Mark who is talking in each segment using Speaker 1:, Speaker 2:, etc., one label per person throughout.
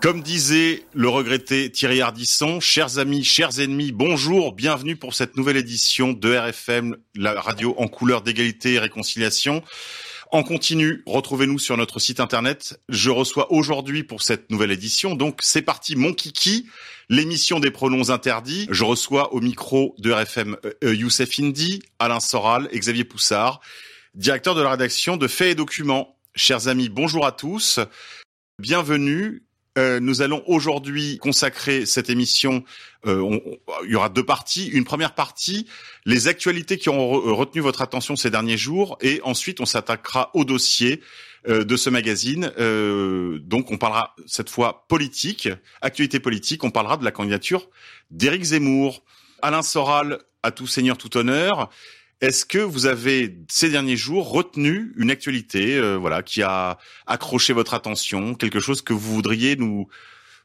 Speaker 1: Comme disait le regretté Thierry Ardisson, chers amis, chers ennemis, bonjour, bienvenue pour cette nouvelle édition de RFM, la radio en couleur d'égalité et réconciliation. En continu, retrouvez-nous sur notre site internet. Je reçois aujourd'hui pour cette nouvelle édition, donc c'est parti, mon kiki, l'émission des pronoms interdits. Je reçois au micro de RFM euh, Youssef Indy, Alain Soral Xavier Poussard, directeur de la rédaction de Faits et Documents. Chers amis, bonjour à tous. Bienvenue. Euh, nous allons aujourd'hui consacrer cette émission. euh, on- on- il y aura deux parties. Une première partie, les actualités qui ont re- retenu votre attention ces derniers jours, et ensuite on s'attaquera au dossier euh, de ce magazine. Euh, donc on parlera cette fois politique, actualité politique. On parlera de la candidature d'Éric Zemmour, Alain Soral, à tout seigneur tout honneur. Est-ce que vous avez ces derniers jours retenu une actualité, euh, voilà, qui a accroché votre attention, quelque chose que vous voudriez nous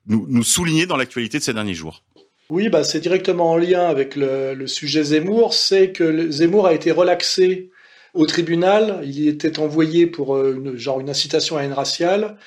Speaker 1: nous, souligner dans l'actualité de ces derniers jours?
Speaker 2: Oui, bah, c'est directement en lien avec le, sujet Zemmour. C'est que Zemmour a été relaxé au tribunal. Il était envoyé pour euh, une, genre une incitation à haine raciale.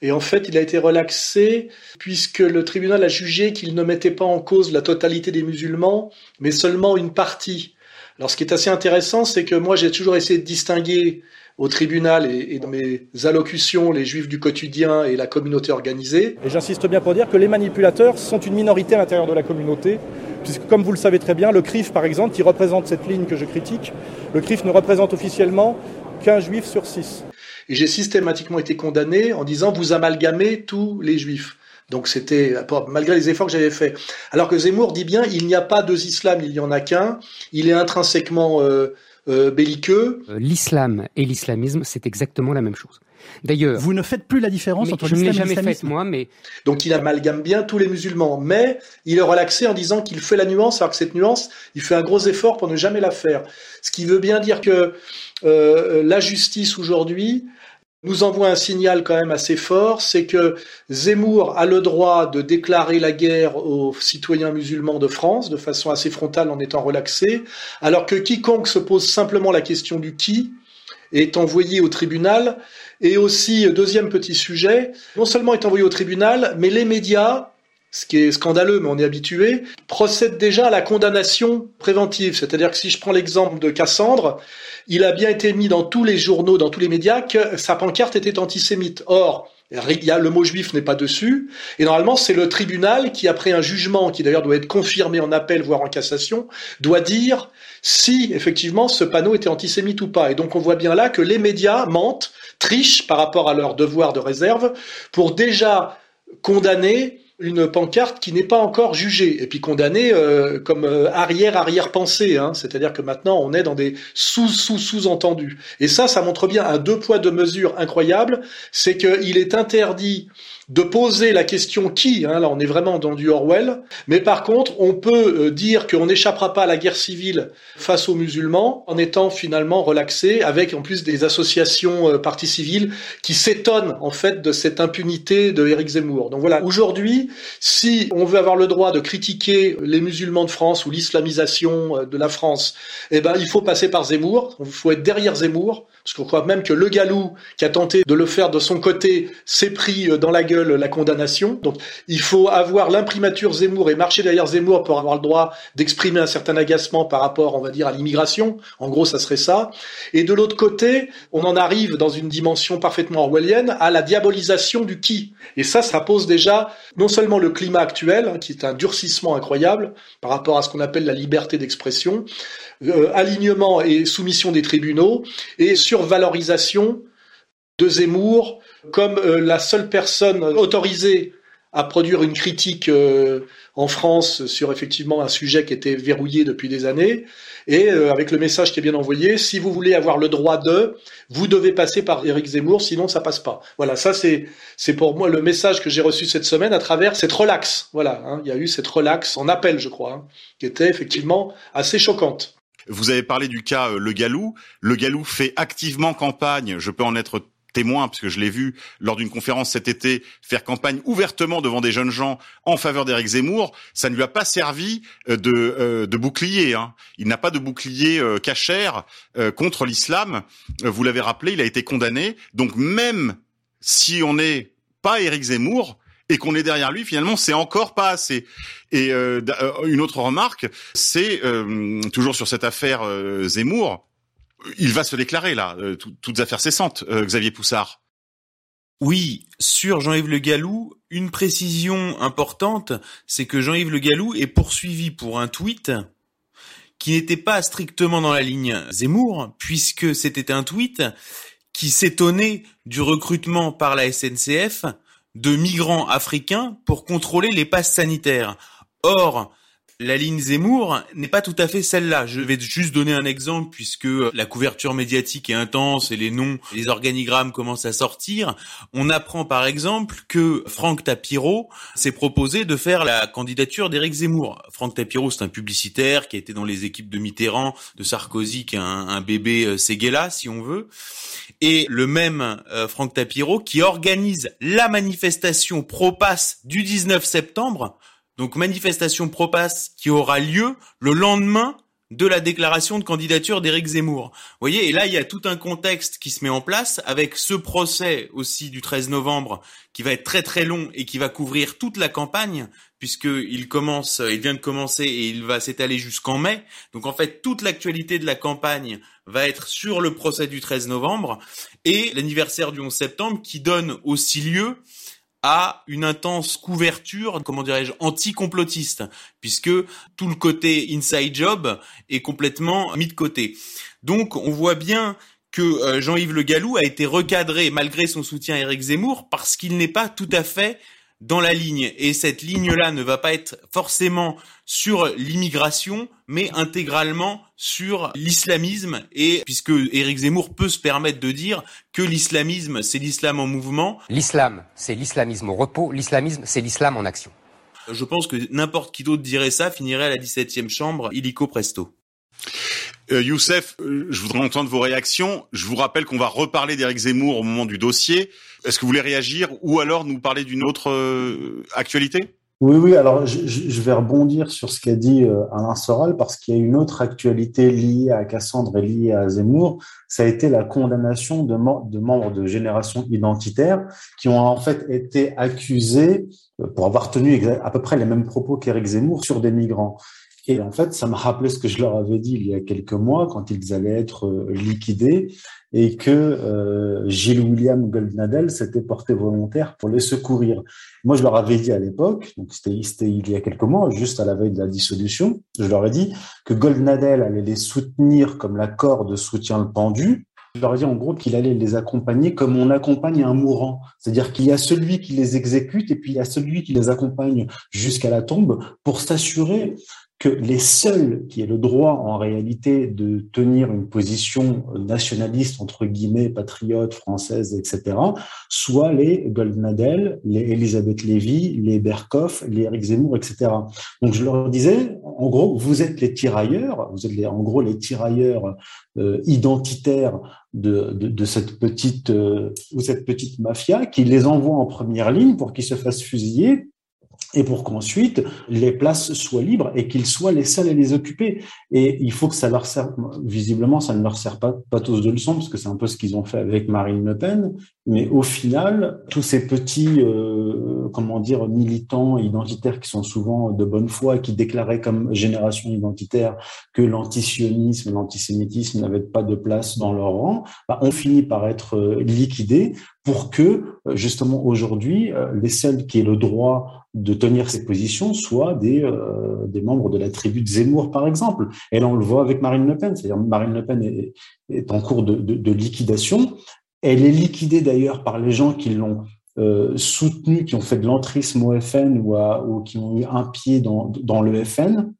Speaker 2: Et en fait, il a été relaxé puisque le tribunal a jugé qu'il ne mettait pas en cause la totalité des musulmans, mais seulement une partie. Alors, ce qui est assez intéressant, c'est que moi, j'ai toujours essayé de distinguer au tribunal et, et dans mes allocutions les juifs du quotidien et la communauté organisée.
Speaker 3: Et j'insiste bien pour dire que les manipulateurs sont une minorité à l'intérieur de la communauté, puisque comme vous le savez très bien, le CRIF par exemple, qui représente cette ligne que je critique, le CRIF ne représente officiellement qu'un juif sur six.
Speaker 2: Et j'ai systématiquement été condamné en disant vous amalgamez tous les juifs. Donc c'était malgré les efforts que j'avais faits. Alors que Zemmour dit bien il n'y a pas deux islams, il n'y en a qu'un. Il est intrinsèquement euh, euh, belliqueux.
Speaker 4: Euh, L'islam et l'islamisme, c'est exactement la même chose. D'ailleurs,
Speaker 5: Vous ne faites plus la différence entre
Speaker 4: je ne l'ai
Speaker 5: l'islam et
Speaker 4: jamais faite
Speaker 5: l'islamisme.
Speaker 4: moi, mais
Speaker 2: Donc il amalgame bien tous les musulmans. Mais il est relaxé en disant qu'il fait la nuance, alors que cette nuance, il fait un gros effort pour ne jamais la faire. Ce qui veut bien dire que euh, la justice aujourd'hui nous envoie un signal quand même assez fort, c'est que Zemmour a le droit de déclarer la guerre aux citoyens musulmans de France de façon assez frontale en étant relaxé, alors que quiconque se pose simplement la question du qui est envoyé au tribunal. Et aussi, deuxième petit sujet, non seulement est envoyé au tribunal, mais les médias, ce qui est scandaleux, mais on est habitué, procèdent déjà à la condamnation préventive. C'est-à-dire que si je prends l'exemple de Cassandre, il a bien été mis dans tous les journaux, dans tous les médias, que sa pancarte était antisémite. Or, le mot juif n'est pas dessus. Et normalement, c'est le tribunal qui, après un jugement, qui d'ailleurs doit être confirmé en appel, voire en cassation, doit dire si effectivement ce panneau était antisémite ou pas. Et donc on voit bien là que les médias mentent, trichent par rapport à leur devoir de réserve pour déjà condamner une pancarte qui n'est pas encore jugée et puis condamnée euh, comme euh, arrière arrière pensée hein. c'est-à-dire que maintenant on est dans des sous sous sous-entendus et ça ça montre bien un deux poids deux mesures incroyable c'est qu'il est interdit de poser la question qui, hein, là on est vraiment dans du Orwell, mais par contre on peut euh, dire qu'on n'échappera pas à la guerre civile face aux musulmans en étant finalement relaxé avec en plus des associations euh, parties civiles qui s'étonnent en fait de cette impunité de Éric Zemmour. Donc voilà, aujourd'hui, si on veut avoir le droit de critiquer les musulmans de France ou l'islamisation euh, de la France, eh ben il faut passer par Zemmour, il faut être derrière Zemmour, parce qu'on croit même que Le Gallou, qui a tenté de le faire de son côté, s'est pris euh, dans la gueule la condamnation. Donc il faut avoir l'imprimature Zemmour et marcher derrière Zemmour pour avoir le droit d'exprimer un certain agacement par rapport, on va dire, à l'immigration. En gros, ça serait ça. Et de l'autre côté, on en arrive dans une dimension parfaitement orwellienne à la diabolisation du qui. Et ça, ça pose déjà non seulement le climat actuel, hein, qui est un durcissement incroyable par rapport à ce qu'on appelle la liberté d'expression, euh, alignement et soumission des tribunaux, et survalorisation de Zemmour comme euh, la seule personne autorisée à produire une critique euh, en France sur effectivement un sujet qui était verrouillé depuis des années, et euh, avec le message qui est bien envoyé, si vous voulez avoir le droit de, vous devez passer par Éric Zemmour, sinon ça passe pas. Voilà, ça c'est c'est pour moi le message que j'ai reçu cette semaine à travers cette relax. Voilà, hein, il y a eu cette relax en appel, je crois, hein, qui était effectivement assez choquante.
Speaker 1: Vous avez parlé du cas Le Galou. Le Galou fait activement campagne. Je peux en être témoin, parce que je l'ai vu lors d'une conférence cet été, faire campagne ouvertement devant des jeunes gens en faveur d'Éric Zemmour, ça ne lui a pas servi euh, de, euh, de bouclier. Hein. Il n'a pas de bouclier euh, cachère euh, contre l'islam. Euh, vous l'avez rappelé, il a été condamné. Donc même si on n'est pas Éric Zemmour, et qu'on est derrière lui, finalement, c'est encore pas assez. Et euh, une autre remarque, c'est toujours sur cette affaire Zemmour, il va se déclarer là, euh, toutes affaires cessantes, euh, Xavier Poussard.
Speaker 6: Oui, sur Jean-Yves Le Gallou, une précision importante, c'est que Jean-Yves Le Gallou est poursuivi pour un tweet qui n'était pas strictement dans la ligne Zemmour, puisque c'était un tweet qui s'étonnait du recrutement par la SNCF de migrants africains pour contrôler les passes sanitaires. Or, la ligne Zemmour n'est pas tout à fait celle-là. Je vais juste donner un exemple puisque la couverture médiatique est intense et les noms, les organigrammes commencent à sortir. On apprend par exemple que Franck Tapiro s'est proposé de faire la candidature d'Éric Zemmour. Franck Tapiro, c'est un publicitaire qui a été dans les équipes de Mitterrand, de Sarkozy, qui un, un bébé euh, Séguéla, si on veut. Et le même euh, Franck Tapiro qui organise la manifestation pro-pass du 19 septembre donc manifestation pro-pass qui aura lieu le lendemain de la déclaration de candidature d'Éric Zemmour. Vous voyez, et là, il y a tout un contexte qui se met en place avec ce procès aussi du 13 novembre qui va être très très long et qui va couvrir toute la campagne puisqu'il commence, il vient de commencer et il va s'étaler jusqu'en mai. Donc en fait, toute l'actualité de la campagne va être sur le procès du 13 novembre et l'anniversaire du 11 septembre qui donne aussi lieu à une intense couverture, comment dirais-je, anti-complotiste, puisque tout le côté inside job est complètement mis de côté. Donc on voit bien que euh, Jean-Yves Le Gallou a été recadré malgré son soutien à Éric Zemmour parce qu'il n'est pas tout à fait dans la ligne. Et cette ligne-là ne va pas être forcément sur l'immigration, mais intégralement sur l'islamisme. Et puisque Éric Zemmour peut se permettre de dire que l'islamisme, c'est l'islam en mouvement.
Speaker 4: L'islam, c'est l'islamisme au repos. L'islamisme, c'est l'islam en action.
Speaker 6: Je pense que n'importe qui d'autre dirait ça finirait à la 17e chambre, illico presto.
Speaker 1: Euh, Youssef, euh, je voudrais entendre vos réactions. Je vous rappelle qu'on va reparler d'Éric Zemmour au moment du dossier. Est-ce que vous voulez réagir ou alors nous parler d'une autre euh, actualité?
Speaker 7: Oui, oui. Alors, je, vais rebondir sur ce qu'a dit euh, Alain Soral parce qu'il y a une autre actualité liée à Cassandre et liée à Zemmour. Ça a été la condamnation de, de membres de génération identitaire qui ont en fait été accusés euh, pour avoir tenu à peu près les mêmes propos qu'Éric Zemmour sur des migrants. Et en fait, ça me rappelait ce que je leur avais dit il y a quelques mois quand ils allaient être euh, liquidés et que euh, Gilles William Goldnadel s'était porté volontaire pour les secourir. Moi, je leur avais dit à l'époque, donc c'était il y a quelques mois, juste à la veille de la dissolution, je leur ai dit que Goldnadel allait les soutenir comme la corde soutient le pendu, je leur ai dit en gros qu'il allait les accompagner comme on accompagne un mourant. C'est-à-dire qu'il y a celui qui les exécute et puis il y a celui qui les accompagne jusqu'à la tombe pour s'assurer que les seuls qui aient le droit en réalité de tenir une position nationaliste entre guillemets patriote française etc soient les Goldnadel, les Elisabeth Lévy, les Berkoff, les Eric Zemmour etc. Donc je leur disais en gros vous êtes les tirailleurs, vous êtes les, en gros les tirailleurs euh, identitaires de, de, de, cette petite euh, ou cette petite mafia qui les envoie en première ligne pour qu'ils se fassent fusiller et pour qu'ensuite les places soient libres et qu'ils soient les seuls à les occuper. Et il faut que ça leur serve, visiblement, ça ne leur sert pas, pas tous de leçon, parce que c'est un peu ce qu'ils ont fait avec Marine Le Pen, mais au final, tous ces petits, euh, comment dire, militants identitaires qui sont souvent de bonne foi, qui déclaraient comme génération identitaire que l'antisionisme, l'antisémitisme n'avaient pas de place dans leur rang, bah, ont fini par être euh, liquidés pour que, justement, aujourd'hui, euh, les seuls qui aient le droit de tenir ces positions soient des, euh, des membres de la tribu de Zemmour, par exemple. Et là, on le voit avec Marine Le Pen. C'est-à-dire Marine Le Pen est, en cours de, liquidation. Elle est liquidée d'ailleurs par les gens qui l'ont euh, soutenu, qui ont fait de l'entrisme au FN ou, ou, qui ont eu un pied dans, dans le FN,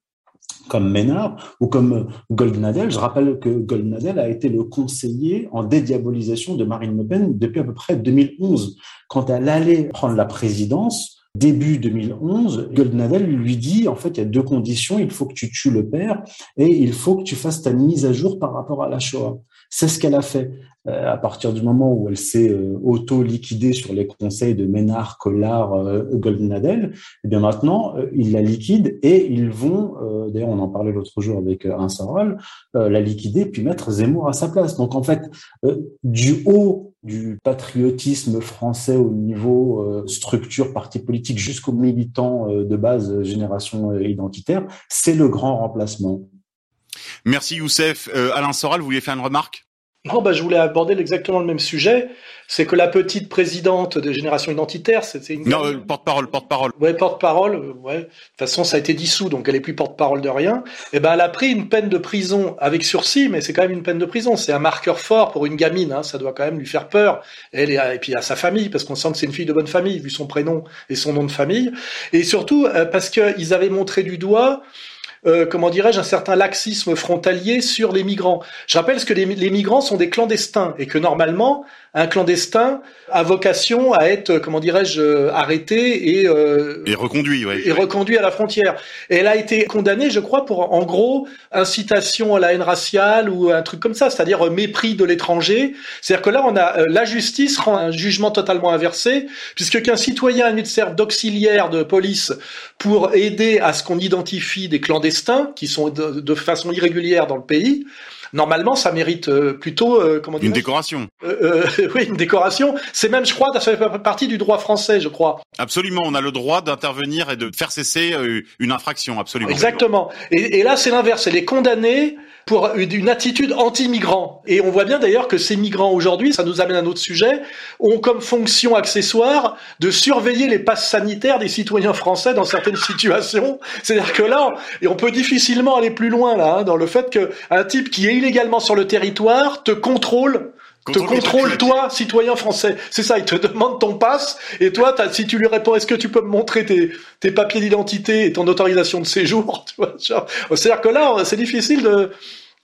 Speaker 7: comme Ménard ou comme Goldnadel. Je rappelle que Goldnadel a été le conseiller en dédiabolisation de Marine Le Pen depuis à peu près 2011. Quand elle allait prendre la présidence, début 2011, Goldnadel lui dit, en fait, il y a deux conditions, il faut que tu tues le père et il faut que tu fasses ta mise à jour par rapport à la Shoah. C'est ce qu'elle a fait. Euh, à partir du moment où elle s'est euh, auto-liquidée sur les conseils de Ménard, Collard, euh, Goldnadel, eh bien maintenant, ils la liquident et ils vont, d'ailleurs on en parlait l'autre jour avec un Saral, la liquider puis mettre Zemmour à sa place. Donc en fait, du haut du patriotisme français au niveau structure, parti politique, jusqu'aux militants de base, génération identitaire, c'est le grand remplacement.
Speaker 1: Merci Youssef. Alain Soral, vous vouliez faire une remarque?
Speaker 2: Non, bah, je voulais aborder exactement le même sujet. C'est que la petite présidente de Génération Identitaire, c'est une...
Speaker 1: Non, euh, porte-parole, porte-parole.
Speaker 2: Ouais, porte-parole, euh, ouais. De toute façon, ça a été dissous, donc elle est plus porte-parole de rien. Et eh ben, elle a pris une peine de prison avec sursis, mais c'est quand même une peine de prison. C'est un marqueur fort pour une gamine, hein. ça doit quand même lui faire peur. Elle et, et puis à sa famille, parce qu'on sent que c'est une fille de bonne famille, vu son prénom et son nom de famille. Et surtout, euh, parce qu'ils avaient montré du doigt euh, comment dirais-je, un certain laxisme frontalier sur les migrants. Je rappelle que les, les, migrants sont des clandestins et que normalement, un clandestin a vocation à être, comment dirais-je, euh, arrêté et
Speaker 1: euh, et reconduit, ouais.
Speaker 2: et reconduit à la frontière. Et elle a été condamnée, je crois, pour en gros incitation à la haine raciale ou un truc comme ça, c'est-à-dire mépris de l'étranger. C'est-à-dire que là, on a la justice rend un jugement totalement inversé, puisque qu'un citoyen serve d'auxiliaire de police pour aider à ce qu'on identifie des clandestins qui sont de, façon irrégulière dans le pays. Normalement, ça mérite euh, plutôt euh, comment
Speaker 1: une décoration.
Speaker 2: Euh, oui, une décoration. C'est même, je crois, ça fait partie du droit français, je crois.
Speaker 1: Absolument, on a le droit d'intervenir et de faire cesser une infraction, absolument.
Speaker 2: Exactement. Et, et là, c'est l'inverse. C'est les condamnés pour une attitude anti-migrant. Et on voit bien d'ailleurs que ces migrants aujourd'hui, ça nous amène à un autre sujet, ont comme fonction accessoire de surveiller les passes sanitaires des citoyens français dans certaines situations. C'est-à-dire que là, et on peut difficilement aller plus loin là, hein, dans le fait qu'un type qui est illégalement sur le territoire te contrôle te contrôle toi, citoyen français. C'est ça, il te demande ton passe et toi, si tu lui réponds, est-ce que tu peux me montrer tes, tes papiers d'identité et ton autorisation de séjour C'est-à-dire que là, c'est difficile de,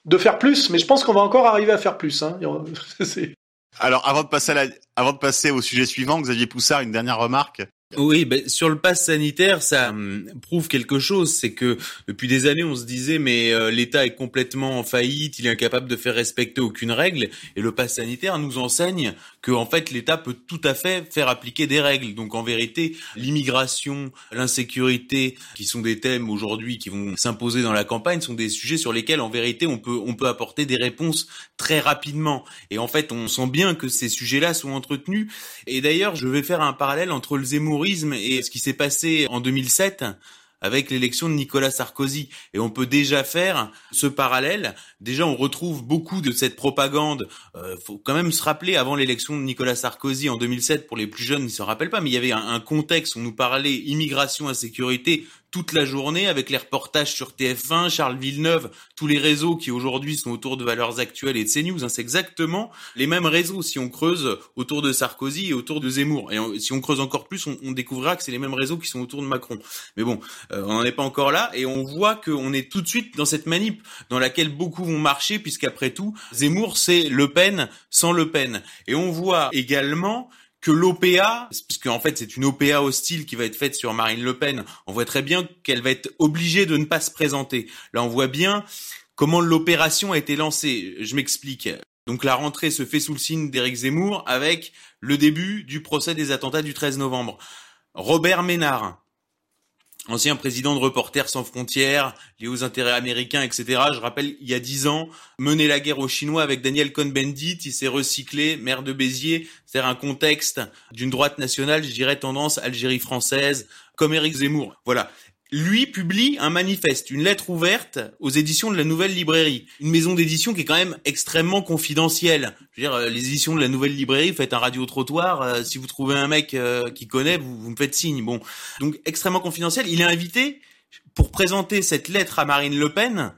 Speaker 2: de faire plus, mais je pense qu'on va encore arriver à faire plus. Hein.
Speaker 1: Alors, avant de passer à la, avant de passer au sujet suivant, Xavier Poussard, une dernière remarque.
Speaker 6: Oui, ben, sur le pass sanitaire, ça hum, prouve quelque chose. C'est que depuis des années, on se disait mais euh, l'État est complètement en faillite, il est incapable de faire respecter aucune règle. Et le pass sanitaire nous enseigne que en fait l'État peut tout à fait faire appliquer des règles. Donc en vérité, l'immigration, l'insécurité, qui sont des thèmes aujourd'hui qui vont s'imposer dans la campagne, sont des sujets sur lesquels en vérité on peut on peut apporter des réponses très rapidement. Et en fait, on sent bien que ces sujets-là sont entretenus. Et d'ailleurs, je vais faire un parallèle entre le Zemmour et ce qui s'est passé en 2007 avec l'élection de Nicolas Sarkozy. Et on peut déjà faire ce parallèle. Déjà, on retrouve beaucoup de cette propagande. Euh, faut quand même se rappeler, avant l'élection de Nicolas Sarkozy en 2007, pour les plus jeunes, ils ne se rappellent pas, mais il y avait un, un contexte où on nous parlait immigration, insécurité, toute la journée avec les reportages sur TF1, Charles Villeneuve, tous les réseaux qui aujourd'hui sont autour de Valeurs Actuelles et de CNews. Hein, c'est exactement les mêmes réseaux si on creuse autour de Sarkozy et autour de Zemmour. Et si on creuse encore plus, on, découvrira que c'est les mêmes réseaux qui sont autour de Macron. Mais bon, euh, on n'en est pas encore là et on voit qu'on est tout de suite dans cette manip dans laquelle beaucoup vont marcher puisqu'après tout, Zemmour c'est Le Pen sans Le Pen. Et on voit également que l'OPA, puisque en fait c'est une OPA hostile qui va être faite sur Marine Le Pen, on voit très bien qu'elle va être obligée de ne pas se présenter. Là on voit bien comment l'opération a été lancée. Je m'explique. Donc la rentrée se fait sous le signe d'Éric Zemmour avec le début du procès des attentats du 13 novembre. Robert Ménard, ancien président de Reporters sans frontières, lié aux intérêts américains, etc. Je rappelle, il y a dix ans, mener la guerre aux Chinois avec Daniel Cohn-Bendit, il s'est recyclé, maire de Béziers, c'est un contexte d'une droite nationale, je dirais tendance Algérie française, comme Éric Zemmour. Voilà lui publie un manifeste, une lettre ouverte aux éditions de la Nouvelle Librairie, une maison d'édition qui est quand même extrêmement confidentielle. Je veux dire, euh, les éditions de la Nouvelle Librairie, faites un radio trottoir, euh, si vous trouvez un mec euh, qui connaît, vous, vous me faites signe. Bon, donc extrêmement confidentiel. Il est invité pour présenter cette lettre à Marine Le Pen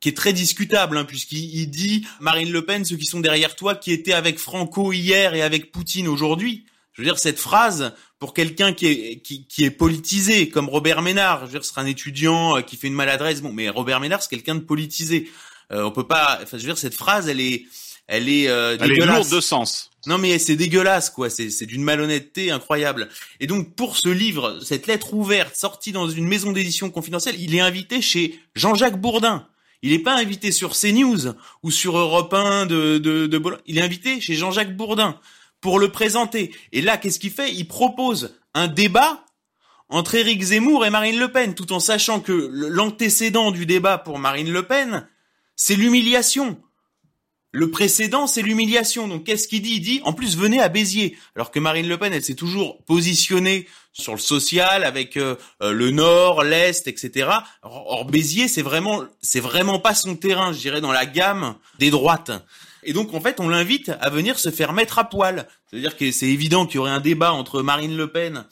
Speaker 6: qui est très discutable, hein, puisqu'il il dit Marine Le Pen, ceux qui sont derrière toi, qui étaient avec Franco hier et avec Poutine aujourd'hui. Je veux dire, cette phrase, pour quelqu'un qui est, qui, qui, est politisé, comme Robert Ménard, je veux dire, ce sera un étudiant euh, qui fait une maladresse, bon, mais Robert Ménard, c'est quelqu'un de politisé. Euh, on peut pas, enfin, je veux dire, cette phrase, elle est, elle est, euh,
Speaker 1: elle est lourde de sens.
Speaker 6: Non, mais c'est dégueulasse, quoi. C'est, c'est d'une malhonnêteté incroyable. Et donc, pour ce livre, cette lettre ouverte, sortie dans une maison d'édition confidentielle, il est invité chez Jean-Jacques Bourdin. Il n'est pas invité sur CNews ou sur Europe 1 de, de, de Bologne. Il est invité chez Jean-Jacques Bourdin pour le présenter. Et là, qu'est-ce qu'il fait? Il propose un débat entre Éric Zemmour et Marine Le Pen, tout en sachant que l'antécédent du débat pour Marine Le Pen, c'est l'humiliation. Le précédent, c'est l'humiliation. Donc, qu'est-ce qu'il dit? Il dit, en plus, venez à Béziers. Alors que Marine Le Pen, elle s'est toujours positionnée sur le social, avec euh, euh, le Nord, l'Est, etc. Or, Béziers, c'est vraiment, c'est vraiment pas son terrain, je dirais, dans la gamme des droites. Et donc, en fait, on l'invite à venir se faire mettre à poil. C'est-à-dire que c'est évident qu'il y aurait un débat entre Marine Le Pen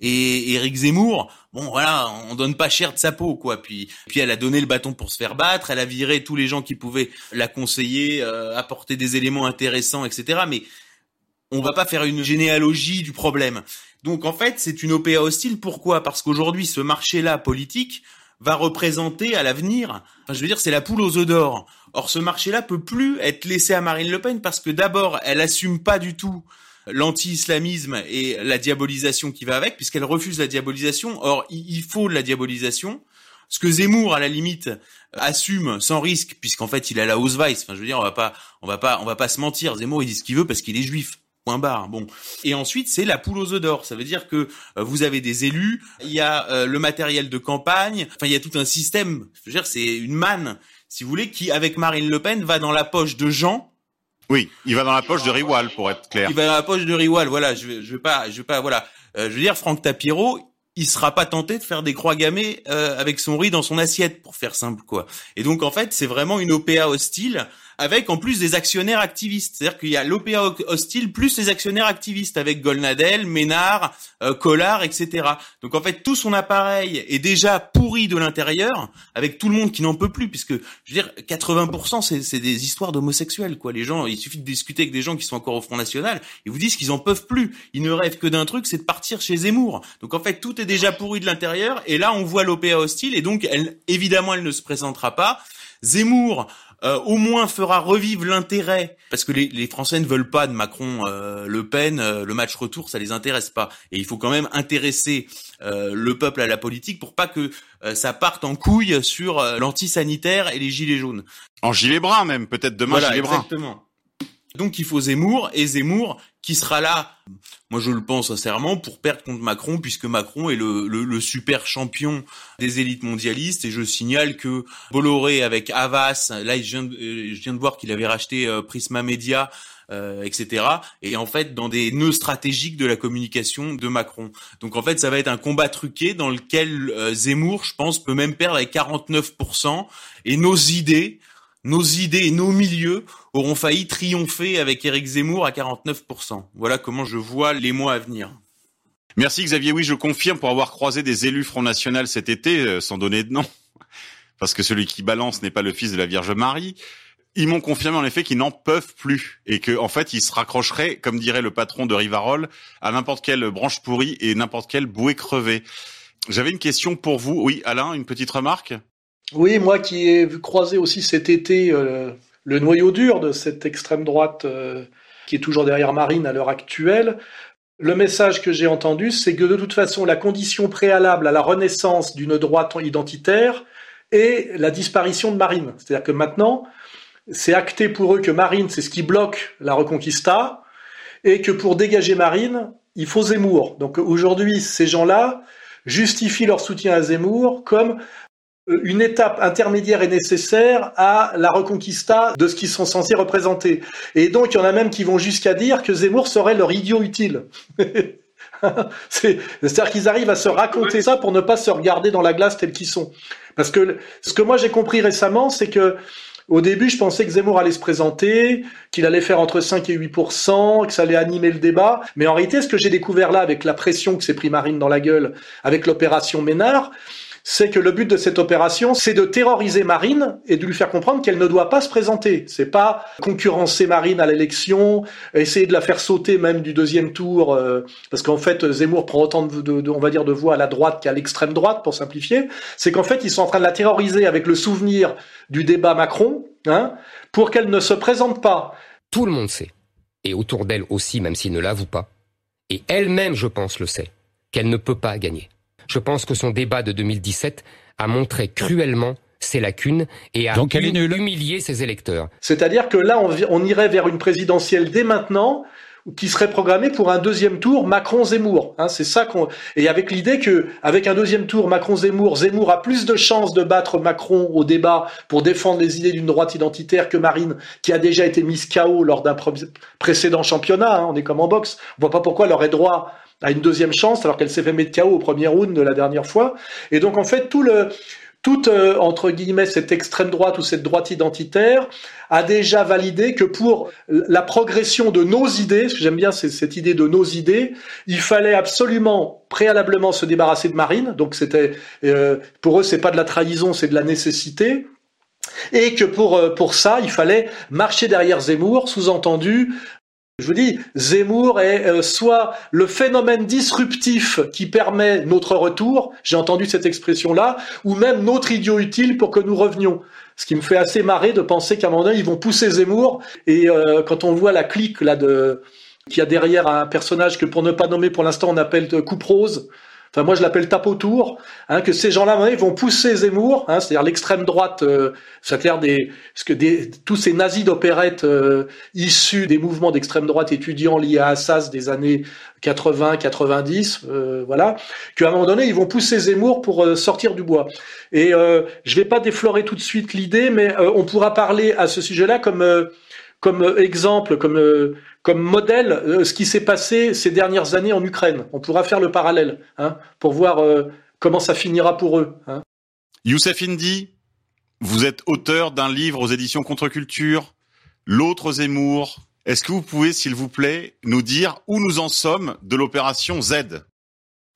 Speaker 6: et Éric Zemmour, bon voilà, on donne pas cher de sa peau quoi. Puis puis elle a donné le bâton pour se faire battre, elle a viré tous les gens qui pouvaient la conseiller, euh, apporter des éléments intéressants, etc. Mais on va pas faire une généalogie du problème. Donc en fait, c'est une OPA hostile. Pourquoi? Parce qu'aujourd'hui, ce marché-là politique va représenter à l'avenir, enfin, je veux dire, c'est la poule aux œufs d'or. Or, ce marché-là peut plus être laissé à Marine Le Pen parce que d'abord, elle assume pas du tout l'anti-islamisme et la diabolisation qui va avec, puisqu'elle refuse la diabolisation. Or, il faut de la diabolisation. Ce que Zemmour, à la limite, assume sans risque, puisqu'en fait, il a la Hausweiss. Enfin, je veux dire, on va pas, on va pas, on va pas se mentir. Zemmour, il dit ce qu'il veut parce qu'il est juif. Point barre. Bon. Et ensuite, c'est la poule aux œufs d'or. Ça veut dire que euh, vous avez des élus, il y a euh, le matériel de campagne. Enfin, il y a tout un système. Je veux dire, c'est une manne, si vous voulez, qui, avec Marine Le Pen, va dans la poche de gens
Speaker 1: oui, il va dans la poche de Riwal pour être clair.
Speaker 6: Il va dans la poche de Riwal, voilà. Je vais, je vais pas, je vais pas, voilà. Euh, je veux dire, Franck Tapiro, il sera pas tenté de faire des croix gammées euh, avec son riz dans son assiette, pour faire simple, quoi. Et donc, en fait, c'est vraiment une OPA hostile avec en plus des actionnaires activistes. C'est-à-dire qu'il y a l'OPA hostile plus les actionnaires activistes avec Golnadel, Ménard, euh, Collard, etc. Donc en fait, tout son appareil est déjà pourri de l'intérieur, avec tout le monde qui n'en peut plus, puisque je veux dire, 80% c'est, des histoires d'homosexuels, quoi. Les gens, il suffit de discuter avec des gens qui sont encore au Front National, ils vous disent qu'ils en peuvent plus. Ils ne rêvent que d'un truc, c'est de partir chez Zemmour. Donc en fait, tout est déjà pourri de l'intérieur, et là on voit l'OPA hostile, et donc elle, évidemment, elle ne se présentera pas. Zemmour euh, au moins fera revivre l'intérêt, parce que les, les, Français ne veulent pas de Macron, euh, Le Pen, euh, le match retour, ça les intéresse pas. Et il faut quand même intéresser le peuple à la politique pour pas que ça parte en couille sur l'antisanitaire et les gilets jaunes.
Speaker 1: En gilets bruns même, peut-être demain
Speaker 6: voilà,
Speaker 1: bruns.
Speaker 6: Exactement. Donc il faut Zemmour et Zemmour qui sera là, moi je le pense sincèrement, pour perdre contre Macron puisque Macron est le, le, le super champion des élites mondialistes et je signale que Bolloré avec Havas, là je viens de, je viens de voir qu'il avait racheté euh, Prisma Media, euh, etc. Et en fait dans des nœuds stratégiques de la communication de Macron. Donc en fait ça va être un combat truqué dans lequel euh, Zemmour, je pense, peut même perdre avec 49% et nos idées nos idées et nos milieux auront failli triompher avec Éric Zemmour à 49%. Voilà comment je vois les mois à venir.
Speaker 1: Merci Xavier. Oui, je confirme pour avoir croisé des élus Front National cet été, euh, sans donner de nom, parce que celui qui balance n'est pas le fils de la Vierge Marie. Ils m'ont confirmé en effet qu'ils n'en peuvent plus et que en fait ils se raccrocheraient, comme dirait le patron de Rivarol, à n'importe quelle branche pourrie et n'importe quelle bouée crevée. J'avais une question pour vous. Oui, Alain, une petite remarque?
Speaker 2: Oui, moi qui ai croisé aussi cet été euh, le noyau dur de cette extrême droite euh, qui est toujours derrière Marine à l'heure actuelle, le message que j'ai entendu, c'est que de toute façon, la condition préalable à la renaissance d'une droite identitaire est la disparition de Marine. C'est-à-dire que maintenant, c'est acté pour eux que Marine, c'est ce qui bloque la Reconquista, et que pour dégager Marine, il faut Zemmour. Donc aujourd'hui, ces gens-là justifient leur soutien à Zemmour comme une étape intermédiaire est nécessaire à la reconquista de ce qu'ils sont censés représenter. Et donc, il y en a même qui vont jusqu'à dire que Zemmour serait leur idiot utile. C'est-à-dire qu'ils arrivent à se raconter ça pour ne pas se regarder dans la glace tels qu'ils sont. Parce que ce que moi j'ai compris récemment, c'est que au début, je pensais que Zemmour allait se présenter, qu'il allait faire entre 5 et 8% que ça allait animer le débat. Mais en réalité, ce que j'ai découvert là, avec la pression que s'est pris Marine dans la gueule, avec l'opération Ménard, c'est que le but de cette opération, c'est de terroriser Marine et de lui faire comprendre qu'elle ne doit pas se présenter. C'est pas concurrencer Marine à l'élection, essayer de la faire sauter même du deuxième tour, euh, parce qu'en fait Zemmour prend autant de, de, on va dire, de voix à la droite qu'à l'extrême droite, pour simplifier. C'est qu'en fait ils sont en train de la terroriser avec le souvenir du débat Macron, hein, pour qu'elle ne se présente pas.
Speaker 4: Tout le monde sait, et autour d'elle aussi, même s'il ne l'avoue pas, et elle-même, je pense, le sait, qu'elle ne peut pas gagner. Je pense que son débat de 2017 a montré cruellement ses lacunes et a
Speaker 8: Donc elle est nulle.
Speaker 4: humilié ses électeurs.
Speaker 2: C'est-à-dire que là, on, irait vers une présidentielle dès maintenant qui serait programmée pour un deuxième tour Macron-Zemmour. Hein, c'est ça qu'on et avec l'idée que avec un deuxième tour Macron-Zemmour, Zemmour a plus de chances de battre Macron au débat pour défendre les idées d'une droite identitaire que Marine, qui a déjà été mise KO lors d'un pré- précédent championnat. hein, on est comme en boxe. On voit pas pourquoi elle aurait droit à une deuxième chance alors qu'elle s'est fait mettre KO au premier round de la dernière fois. Et donc en fait tout le toute euh, entre guillemets cette extrême droite ou cette droite identitaire a déjà validé que pour la progression de nos idées, parce que j'aime bien cette idée de nos idées, il fallait absolument préalablement se débarrasser de Marine. Donc c'était euh, pour eux c'est pas de la trahison, c'est de la nécessité. Et que pour euh, pour ça, il fallait marcher derrière Zemmour, sous-entendu je vous dis, Zemmour est euh, soit le phénomène disruptif qui permet notre retour, j'ai entendu cette expression-là, ou même notre idiot utile pour que nous revenions. Ce qui me fait assez marrer de penser qu'à un moment donné, ils vont pousser Zemmour, et euh, quand on voit la clique là de qu'il y a derrière un personnage que pour ne pas nommer pour l'instant on appelle de Coupe Rose, Enfin, moi, je l'appelle tape autour, hein, que ces gens-là, vont pousser Zemmour, hein, c'est-à-dire l'extrême droite, euh, c'est-à-dire des, parce que des, tous ces nazis d'opérette euh, issus des mouvements d'extrême droite étudiants liés à Assas des années 80, 90, euh, voilà, qu'à un moment donné, ils vont pousser Zemmour pour euh, sortir du bois. Et euh, je vais pas déflorer tout de suite l'idée, mais euh, on pourra parler à ce sujet-là comme comme exemple, comme comme modèle, euh, ce qui s'est passé ces dernières années en Ukraine. On pourra faire le parallèle hein, pour voir euh, comment ça finira pour eux. Hein.
Speaker 1: Youssef Indy, vous êtes auteur d'un livre aux éditions Contre-Culture, L'autre Zemmour. Est-ce que vous pouvez, s'il vous plaît, nous dire où nous en sommes de l'opération Z?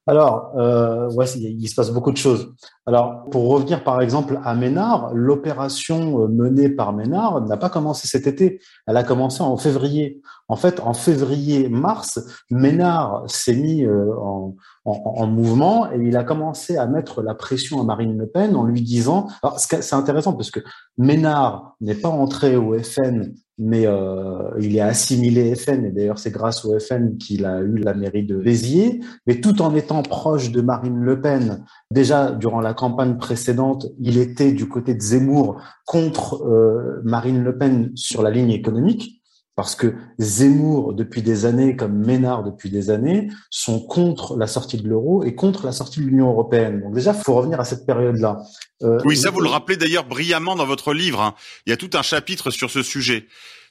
Speaker 7: Alors, euh, ouais, il se passe beaucoup de choses. Alors, pour revenir par exemple à Ménard, l'opération euh, menée par Ménard n'a pas commencé cet été. Elle a commencé en février. En fait, en février-mars, Ménard s'est mis euh, en, en, en mouvement et il a commencé à mettre la pression à Marine Le Pen en lui disant. Alors, c'est intéressant parce que Ménard n'est pas entré au FN mais euh, il est assimilé FN, et d'ailleurs c'est grâce au FN qu'il a eu la mairie de Béziers, mais tout en étant proche de Marine Le Pen. Déjà, durant la campagne précédente, il était du côté de Zemmour contre euh, Marine Le Pen sur la ligne économique, parce que Zemmour, depuis des années, comme Ménard depuis des années, sont contre la sortie de l'euro et contre la sortie de l'Union européenne. Donc déjà, il faut revenir à cette période-là. Euh,
Speaker 1: Oui, ça vous le rappelez d'ailleurs brillamment dans votre livre. hein. Il y a tout un chapitre sur ce sujet,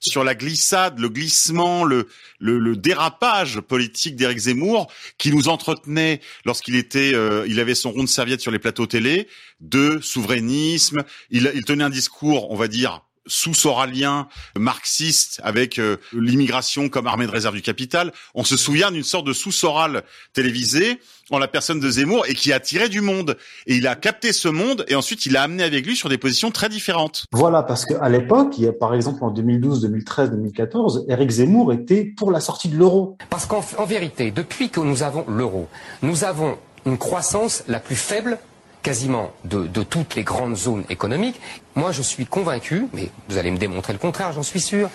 Speaker 1: sur la glissade, le glissement, le, dérapage politique d'Éric Zemmour, qui nous entretenait lorsqu'il était, euh, il avait son rond de serviette sur les plateaux télé, de souverainisme. Il, il tenait un discours, on va dire sous-soralien, marxiste, avec euh, l'immigration comme armée de réserve du capital. On se souvient d'une sorte de sous-soral télévisé en la personne de Zemmour et qui attirait du monde. Et il a capté ce monde et ensuite il a amené avec lui sur des positions très différentes.
Speaker 7: Voilà, parce qu'à l'époque, il y a, par exemple en 2012, 2013, 2014, Éric Zemmour était pour la sortie de l'euro.
Speaker 4: Parce qu'en en vérité, depuis que nous avons l'euro, nous avons une croissance la plus faible quasiment de, toutes les grandes zones économiques. Moi, je suis convaincu, mais vous allez me démontrer le contraire, j'en suis sûr,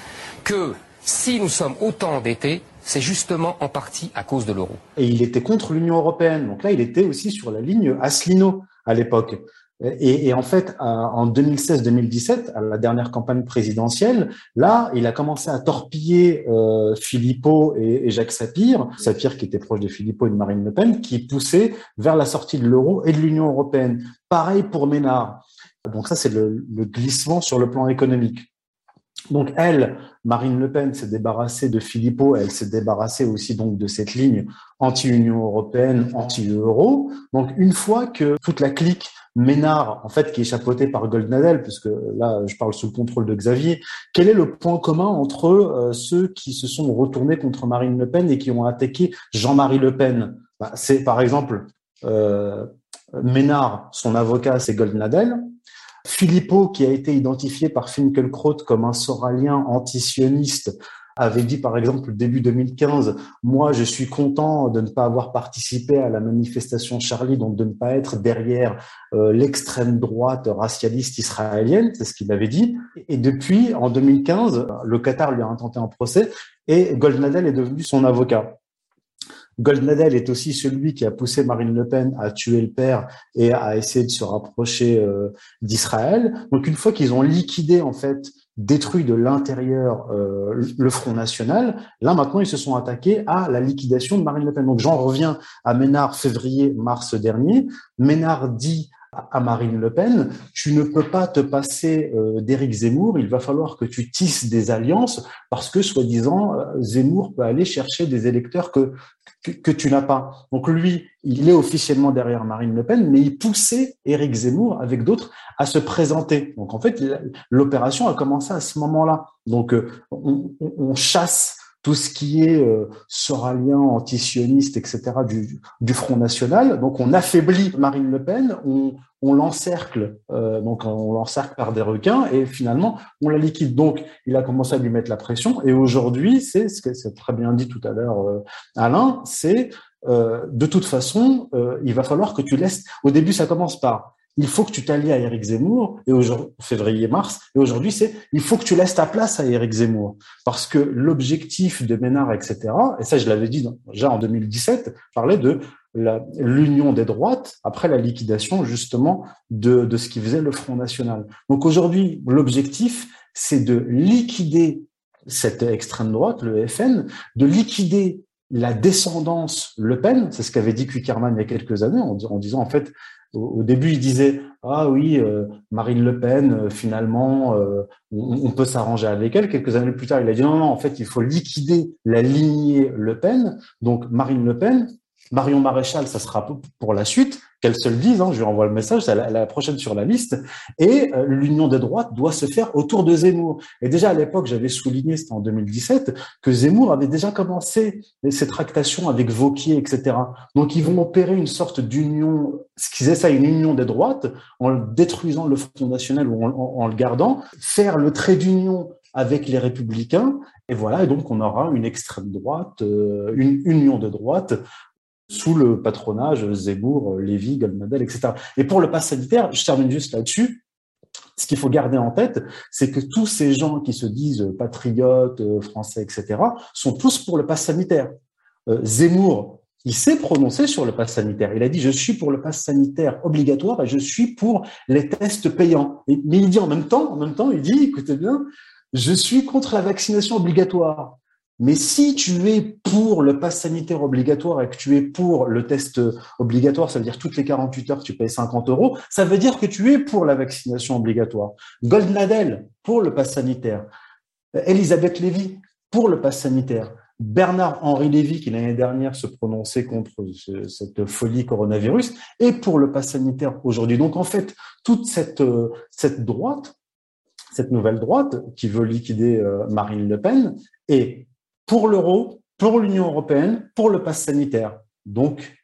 Speaker 4: que si nous sommes autant endettés, c'est justement en partie à cause de l'euro.
Speaker 7: Et il était contre l'Union européenne. Donc là, il était aussi sur la ligne Asselineau à l'époque. Et, et, en fait, en 2016-2017, à la dernière campagne présidentielle, là, il a commencé à torpiller euh, Philippot et, et, Jacques Sapir, Sapir qui était proche de Philippot et de Marine Le Pen, qui poussait vers la sortie de l'euro et de l'Union européenne. Pareil pour Ménard. Donc ça, c'est le, le glissement sur le plan économique. Donc elle, Marine Le Pen s'est débarrassée de Philippot, elle s'est débarrassée aussi donc de cette ligne anti-Union européenne, anti-euro. Donc une fois que toute la clique Ménard, en fait, qui est chapeautée par Goldnadel, puisque là, je parle sous le contrôle de Xavier, quel est le point commun entre euh, ceux qui se sont retournés contre Marine Le Pen et qui ont attaqué Jean-Marie Le Pen? Bah, C'est par exemple euh, Ménard, son avocat, c'est Goldnadel. Philippot, qui a été identifié par Finkelkraut comme un soralien antisioniste, avait dit par exemple début 2015, moi je suis content de ne pas avoir participé à la manifestation Charlie, donc de ne pas être derrière euh, l'extrême droite racialiste israélienne, c'est ce qu'il avait dit. Et depuis, en 2015, le Qatar lui a intenté un procès et Goldnadel est devenu son avocat. Goldnadel est aussi celui qui a poussé Marine Le Pen à tuer le père et à essayer de se rapprocher euh, d'Israël. Donc une fois qu'ils ont liquidé en fait détruit de l'intérieur euh, le Front National. Là, maintenant, ils se sont attaqués à la liquidation de Marine Le Pen. Donc, j'en reviens à Ménard, février-mars dernier. Ménard dit à Marine Le Pen, tu ne peux pas te passer euh, d'Éric Zemmour, il va falloir que tu tisses des alliances parce que, soi-disant, euh, Zemmour peut aller chercher des électeurs que, tu n'as pas. Donc lui, il est officiellement derrière Marine Le Pen, mais il poussait Éric Zemmour avec d'autres à se présenter. Donc en fait, l'opération a commencé à ce moment-là. Donc euh, on chasse tout ce qui est euh, soralien, antisioniste, etc. Du, Front National. Donc on affaiblit Marine Le Pen, on, on l'encercle, euh, donc on l'encercle par des requins et finalement on la liquide. Donc il a commencé à lui mettre la pression et aujourd'hui c'est ce que c'est très bien dit tout à l'heure euh, Alain, c'est euh, de toute façon il va falloir que tu laisses. Au début ça commence par il faut que tu t'allies à Éric Zemmour, et aujourd'hui, février-mars, et aujourd'hui, c'est il faut que tu laisses ta place à Éric Zemmour. Parce que l'objectif de Ménard, etc., et ça, je l'avais dit déjà en 2017, parlait de l'union des droites après la liquidation, justement, de, de ce qui faisait le Front National. Donc aujourd'hui, l'objectif, c'est de liquider cette extrême droite, le FN, de liquider la descendance Le Pen, c'est ce qu'avait dit Kuckerman il y a quelques années, en disant en fait, au, début, il disait ah oui, euh, Marine Le Pen, euh, finalement, euh, on, on, peut s'arranger avec elle. Quelques années plus tard, il a dit non, non, en fait, il faut liquider la lignée Le Pen. Donc Marine Le Pen, Marion Maréchal, ça sera pour la suite, qu'elle se le dise, hein, je lui envoie le message, c'est la, prochaine sur la liste, et euh, l'union des droites doit se faire autour de Zemmour. Et déjà à l'époque, j'avais souligné, c'était en 2017, que Zemmour avait déjà commencé ses tractations avec Vauquier, etc. Donc ils vont opérer une sorte d'union, ce qu'ils essaient, une union des droites, en détruisant le Front National ou en, en, en le gardant, faire le trait d'union avec les républicains. Et voilà, et donc on aura une extrême droite, euh, une union de droite sous le patronage Zemmour, Lévy, Goldnadel, etc. Et pour le pass sanitaire, je termine juste là-dessus. Ce qu'il faut garder en tête, c'est que tous ces gens qui se disent patriotes, français, etc., sont tous pour le pass sanitaire. Euh, Zemmour, il s'est prononcé sur le pass sanitaire. Il a dit je suis pour le pass sanitaire obligatoire et je suis pour les tests payants. Mais il dit en même temps, en même temps, il dit écoutez bien, je suis contre la vaccination obligatoire. Mais si tu es pour le pass sanitaire obligatoire et que tu es pour le test obligatoire, ça veut dire toutes les 48 heures tu payes 50 euros, ça veut dire que tu es pour la vaccination obligatoire. Goldnadel pour le pass sanitaire. Elisabeth Lévy pour le pass sanitaire. Bernard-Henri Lévy, qui l'année dernière se prononçait contre ce, cette folie coronavirus, et pour le pass sanitaire aujourd'hui. Donc en fait, toute cette, cette droite, cette nouvelle droite qui veut liquider Marine Le Pen, est pour l'euro, pour l'Union européenne, pour le pass sanitaire. Donc,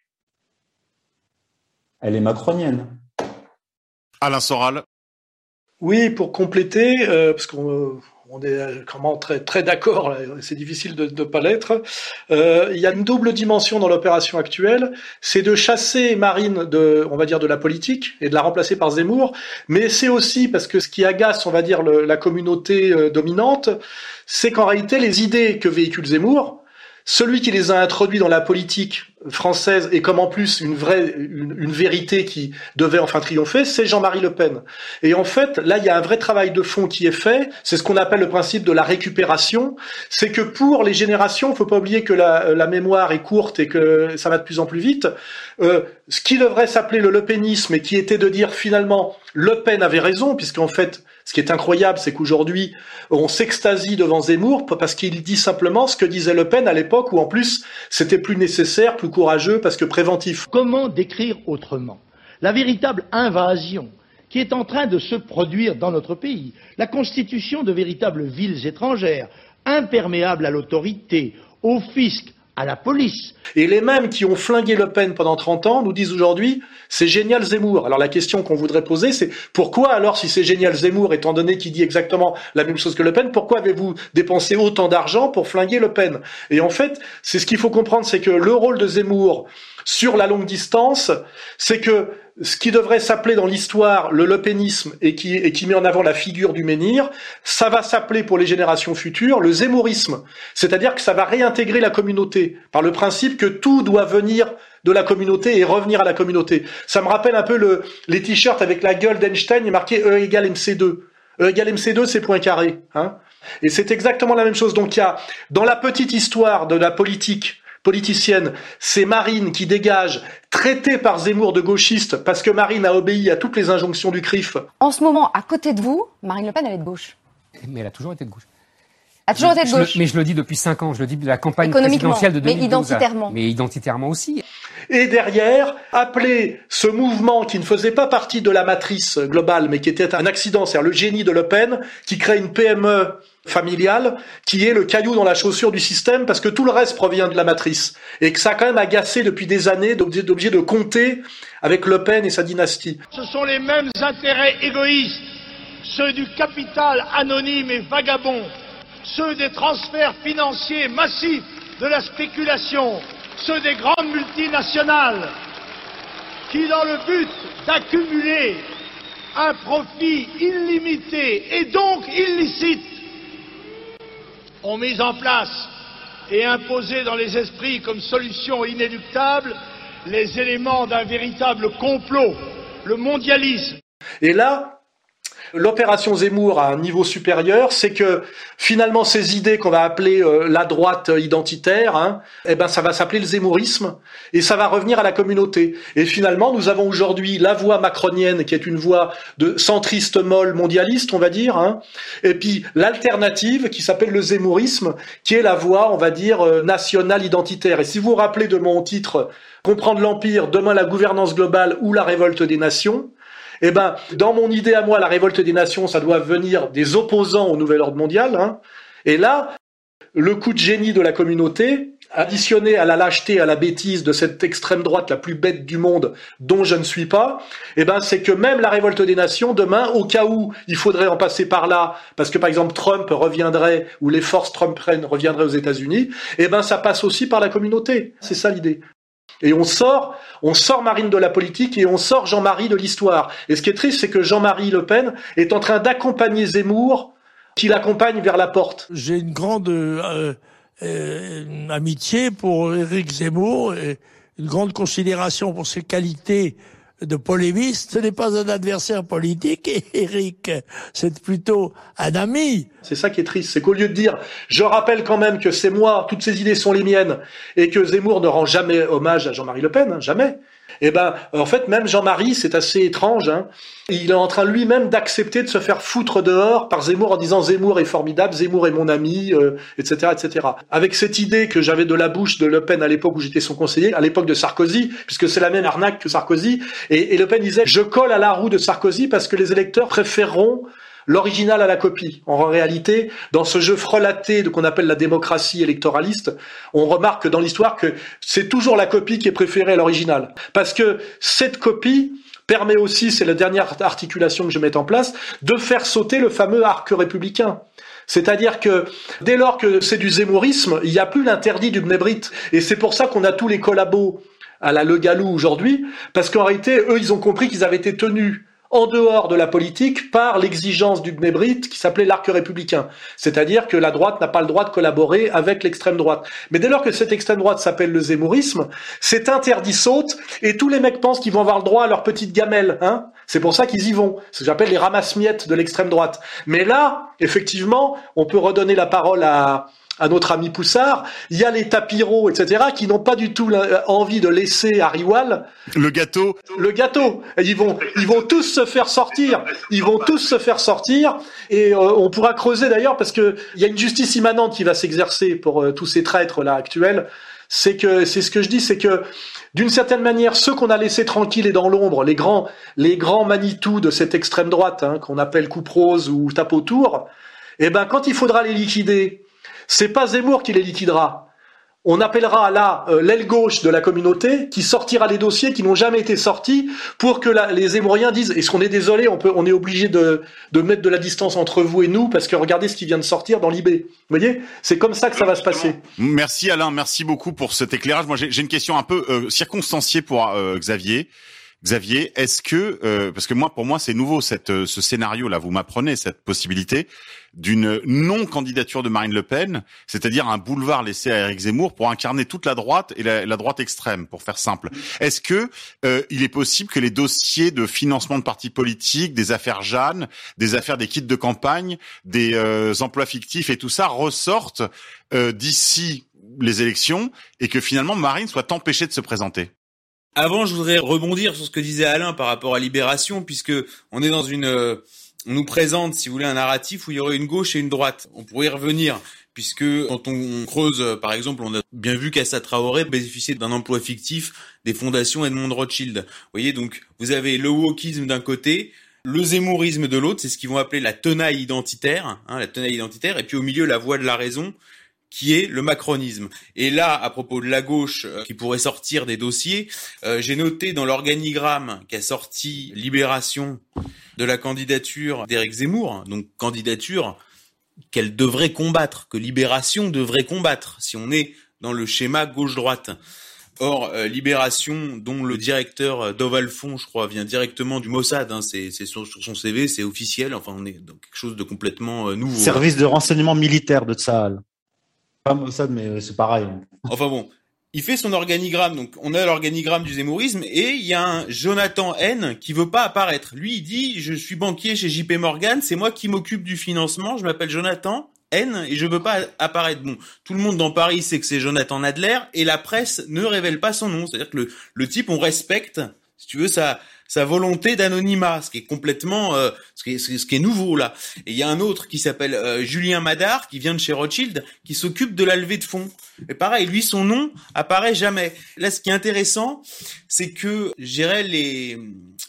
Speaker 7: elle est macronienne.
Speaker 1: Alain Soral.
Speaker 2: Oui, pour compléter, euh, parce qu'on on est vraiment très, très d'accord, c'est difficile de ne pas l'être. Euh, il y a une double dimension dans l'opération actuelle, c'est de chasser Marine de, on va dire, de la politique et de la remplacer par Zemmour, mais c'est aussi parce que ce qui agace, on va dire, le, la communauté euh, dominante, c'est qu'en réalité, les idées que véhicule Zemmour, celui qui les a introduits dans la politique française et comme en plus une vraie une, vérité qui devait enfin triompher, c'est Jean-Marie Le Pen. Et en fait, là, il y a un vrai travail de fond qui est fait. C'est ce qu'on appelle le principe de la récupération. C'est que pour les générations, faut pas oublier que la, la, mémoire est courte et que ça va de plus en plus vite. Euh, ce qui devrait s'appeler le Le Penisme et qui était de dire finalement Le Pen avait raison, puisqu'en fait, ce qui est incroyable, c'est qu'aujourd'hui, on s'extasie devant Zemmour parce qu'il dit simplement ce que disait Le Pen à l'époque où en plus c'était plus nécessaire, plus courageux parce que préventif.
Speaker 8: Comment décrire autrement la véritable invasion qui est en train de se produire dans notre pays, la constitution de véritables villes étrangères, imperméables à l'autorité, au fisc, à la police.
Speaker 2: Et les mêmes qui ont flingué Le Pen pendant 30 ans nous disent aujourd'hui c'est génial Zemmour. Alors la question qu'on voudrait poser c'est pourquoi alors si c'est génial Zemmour étant donné qu'il dit exactement la même chose que Le Pen, pourquoi avez-vous dépensé autant d'argent pour flinguer Le Pen? Et en fait, c'est ce qu'il faut comprendre c'est que le rôle de Zemmour sur la longue distance, c'est que ce qui devrait s'appeler dans l'histoire le lepénisme et qui, et qui met en avant la figure du menhir, ça va s'appeler pour les générations futures le zémourisme. C'est-à-dire que ça va réintégrer la communauté par le principe que tout doit venir de la communauté et revenir à la communauté. Ça me rappelle un peu le, les t-shirts avec la gueule d'Einstein marqué E égale MC2. E égale MC2, c'est point carré. Hein et c'est exactement la même chose. Donc il y a, dans la petite histoire de la politique, politicienne, c'est Marine qui dégage, traitée par Zemmour de gauchiste, parce que Marine a obéi à toutes les injonctions du CRIF.
Speaker 9: En ce moment, à côté de vous, Marine Le Pen, elle est de gauche.
Speaker 4: Mais elle a toujours été de gauche.
Speaker 9: Elle a toujours été de
Speaker 4: Je le-
Speaker 9: gauche.
Speaker 4: mais je le dis depuis 5 ans, je le dis de la campagne présidentielle de
Speaker 9: mais
Speaker 4: 2012.
Speaker 9: identitairement.
Speaker 4: Mais identitairement aussi.
Speaker 2: Et derrière, appeler ce mouvement qui ne faisait pas partie de la matrice globale, mais qui était un accident, c'est-à-dire le génie de Le Pen, qui crée une PME familiale, qui est le caillou dans la chaussure du système, parce que tout le reste provient de la matrice. Et que ça a quand même agacé depuis des années d'obligé de compter avec Le Pen et sa dynastie.
Speaker 8: Ce sont les mêmes intérêts égoïstes, ceux du capital anonyme et vagabond, ceux des transferts financiers massifs, de la spéculation, ceux des grandes multinationales, qui, dans le but d'accumuler un profit illimité et donc illicite, ont mis en place et imposé dans les esprits comme solution inéluctable les éléments d'un véritable complot, le mondialisme.
Speaker 2: Et là, l'opération Zemmour à un niveau supérieur, c'est que finalement ces idées qu'on va appeler euh, la droite identitaire, hein, eh ben ça va s'appeler le zémourisme et ça va revenir à la communauté. Et finalement, nous avons aujourd'hui la voix macronienne qui est une voix de centriste molle mondialiste, on va dire, hein, et puis l'alternative qui s'appelle le zémourisme, qui est la voix, on va dire, euh, nationale identitaire. Et si vous vous rappelez de mon titre Comprendre l'empire, demain la gouvernance globale ou la révolte des nations, eh ben, dans mon idée à moi, la révolte des nations, ça doit venir des opposants au nouvel ordre mondial. Hein. Et là, le coup de génie de la communauté, additionné à la lâcheté, à la bêtise de cette extrême droite la plus bête du monde, dont je ne suis pas, eh ben, c'est que même la révolte des nations, demain, au cas où il faudrait en passer par là, parce que par exemple Trump reviendrait, ou les forces Trumpiennes reviendraient aux États-Unis, eh ben, ça passe aussi par la communauté. C'est ça l'idée. Et on sort, on sort Marine de la politique et on sort Jean-Marie de l'histoire. Et ce qui est triste, c'est que Jean-Marie Le Pen est en train d'accompagner Zemmour, qui l'accompagne vers la porte.
Speaker 10: J'ai une grande euh, euh, amitié pour Éric Zemmour et une grande considération pour ses qualités de polémiste. Ce n'est pas un adversaire politique, Éric, c'est plutôt un ami.
Speaker 2: C'est ça qui est triste, c'est qu'au lieu de dire je rappelle quand même que c'est moi, toutes ces idées sont les miennes, et que Zemmour ne rend jamais hommage à Jean-Marie Le Pen, hein, jamais. Eh ben, en fait, même Jean-Marie, c'est assez étrange. Hein, il est en train lui-même d'accepter de se faire foutre dehors par Zemmour en disant Zemmour est formidable, Zemmour est mon ami, euh, etc., etc. Avec cette idée que j'avais de la bouche de Le Pen à l'époque où j'étais son conseiller, à l'époque de Sarkozy, puisque c'est la même arnaque que Sarkozy, et, et Le Pen disait je colle à la roue de Sarkozy parce que les électeurs préféreront l'original à la copie. En réalité, dans ce jeu frelaté de qu'on appelle la démocratie électoraliste, on remarque dans l'histoire que c'est toujours la copie qui est préférée à l'original. Parce que cette copie permet aussi, c'est la dernière articulation que je mets en place, de faire sauter le fameux arc républicain. C'est-à-dire que dès lors que c'est du zémourisme, il n'y a plus l'interdit du Bnebrit. Et c'est pour ça qu'on a tous les collabos à la Le Gallou aujourd'hui, parce qu'en réalité, eux, ils ont compris qu'ils avaient été tenus en dehors de la politique par l'exigence du Bnebrit qui s'appelait l'arc républicain. C'est-à-dire que la droite n'a pas le droit de collaborer avec l'extrême droite. Mais dès lors que cette extrême droite s'appelle le zémourisme, cet interdit saute et tous les mecs pensent qu'ils vont avoir le droit à leur petite gamelle. Hein c'est pour ça qu'ils y vont. C'est ce que j'appelle les ramasse-miettes de l'extrême droite. Mais là, effectivement, on peut redonner la parole à, à notre ami Poussard, il y a les tapiros, etc., qui n'ont pas du tout envie de laisser à Riwal
Speaker 1: le gâteau.
Speaker 2: Le gâteau. Et ils vont, ils vont tous se faire sortir. Ils vont tous se faire sortir. Et euh, on pourra creuser d'ailleurs parce que il y a une justice immanente qui va s'exercer pour euh, tous ces traîtres là actuels. C'est que, c'est ce que je dis, c'est que d'une certaine manière, ceux qu'on a laissés tranquilles et dans l'ombre, les grands, les grands Manitou de cette extrême droite, hein, qu'on appelle coupe rose ou tape autour, eh ben, quand il faudra les liquider, c'est pas Zemmour qui les liquidera. on appellera là euh, l'aile gauche de la communauté qui sortira les dossiers qui n'ont jamais été sortis pour que les Émouriens disent est-ce qu'on est désolé, on est obligé de, mettre de la distance entre vous et nous parce que regardez ce qui vient de sortir dans l'IB. Vous voyez, c'est comme ça que ça va se passer.
Speaker 1: Merci Alain, merci beaucoup pour cet éclairage. Moi, j'ai j'ai une question un peu euh, circonstanciée pour euh, Xavier. Xavier, est-ce que euh, parce que moi pour moi c'est nouveau cette euh, ce scénario là, vous m'apprenez cette possibilité d'une non candidature de Marine Le Pen, c'est-à-dire un boulevard laissé à Éric Zemmour pour incarner toute la droite et la, droite extrême, pour faire simple. Est-ce que euh, il est possible que les dossiers de financement de partis politiques, des affaires Jeanne, des affaires des kits de campagne, des euh, emplois fictifs et tout ça ressortent d'ici les élections et que finalement Marine soit empêchée de se présenter?
Speaker 6: Avant, je voudrais rebondir sur ce que disait Alain par rapport à Libération, puisque on est dans une, euh, on nous présente, si vous voulez, un narratif où il y aurait une gauche et une droite. On pourrait y revenir, puisque quand on creuse, euh, par exemple, on a bien vu qu'Assa Traoré bénéficiait d'un emploi fictif des fondations Edmond Rothschild. Vous voyez, donc vous avez le wokisme d'un côté, le zémourisme de l'autre, c'est ce qu'ils vont appeler la tenaille identitaire, hein, la tenaille identitaire, et puis au milieu la voie de la raison, qui est le macronisme. Et là, à propos de la gauche euh, qui pourrait sortir des dossiers, euh, j'ai noté dans l'organigramme qu'a sorti Libération de la candidature d'Éric Zemmour, donc candidature qu'elle devrait combattre, que Libération devrait combattre, si on est dans le schéma gauche-droite. Or, euh, Libération, dont le directeur euh, Doval Font, je crois, vient directement du Mossad, hein, c'est c'est sur, sur son CV, c'est officiel, enfin on est dans quelque chose de complètement euh, nouveau.
Speaker 7: Service de renseignement militaire de Tsahal. Pas Mossad, mais c'est pareil.
Speaker 6: Enfin bon, il fait son organigramme, donc on a l'organigramme du zémourisme, et il y a un Jonathan N qui veut pas apparaître. Lui, il dit, je suis banquier chez JP Morgan, c'est moi qui m'occupe du financement, je m'appelle Jonathan N et je veux pas apparaître. Bon, tout le monde dans Paris sait que c'est Jonathan Nadler, et la presse ne révèle pas son nom. C'est-à-dire que le, le type, on respecte, si tu veux, sa, sa volonté d'anonymat, ce qui est complètement, euh, ce, qui est, ce qui est nouveau là. Et il y a un autre qui s'appelle euh, Julien Madar, qui vient de chez Rothschild, qui s'occupe de la levée de fonds. Et pareil, lui, son nom apparaît jamais. Là, ce qui est intéressant, c'est que, j'irais les,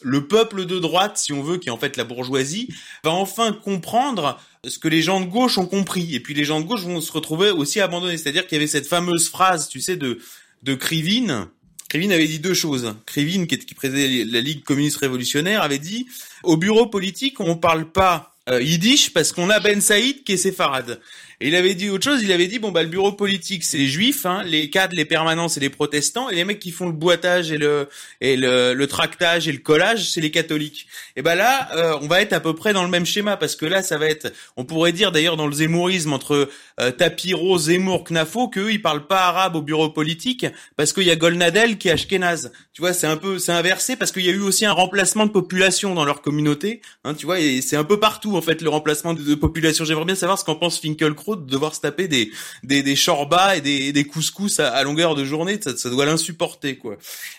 Speaker 6: le peuple de droite, si on veut, qui est en fait la bourgeoisie, va enfin comprendre ce que les gens de gauche ont compris. Et puis les gens de gauche vont se retrouver aussi abandonnés. C'est-à-dire qu'il y avait cette fameuse phrase, tu sais, de, de Krivine, Krivine avait dit deux choses. Krivine, qui, qui présidait la Ligue communiste révolutionnaire, avait dit au bureau politique, on parle pas euh, yiddish parce qu'on a Ben Saïd qui est séfarade. Et il avait dit autre chose, il avait dit, bon, bah, le bureau politique, c'est les juifs, hein, les cadres, les permanents, c'est les protestants, et les mecs qui font le boitage et le, et le, le tractage et le collage, c'est les catholiques. Et ben là, euh, on va être à peu près dans le même schéma, parce que là, ça va être, on pourrait dire d'ailleurs dans le zémourisme entre euh, Tapiro, Zemmour, Knafo, qu'eux, ils parlent pas arabe au bureau politique, parce qu'il y a Golnadel qui est ashkénaze. Tu vois, c'est un peu, c'est inversé, parce qu'il y a eu aussi un remplacement de population dans leur communauté, hein, tu vois, et c'est un peu partout, en fait, le remplacement de, population. J'aimerais bien savoir ce qu'en pense Finkelkraut de devoir se taper des des, des chorbas et des, des couscous à, à longueur de journée, ça, ça doit l'insupporter quoi.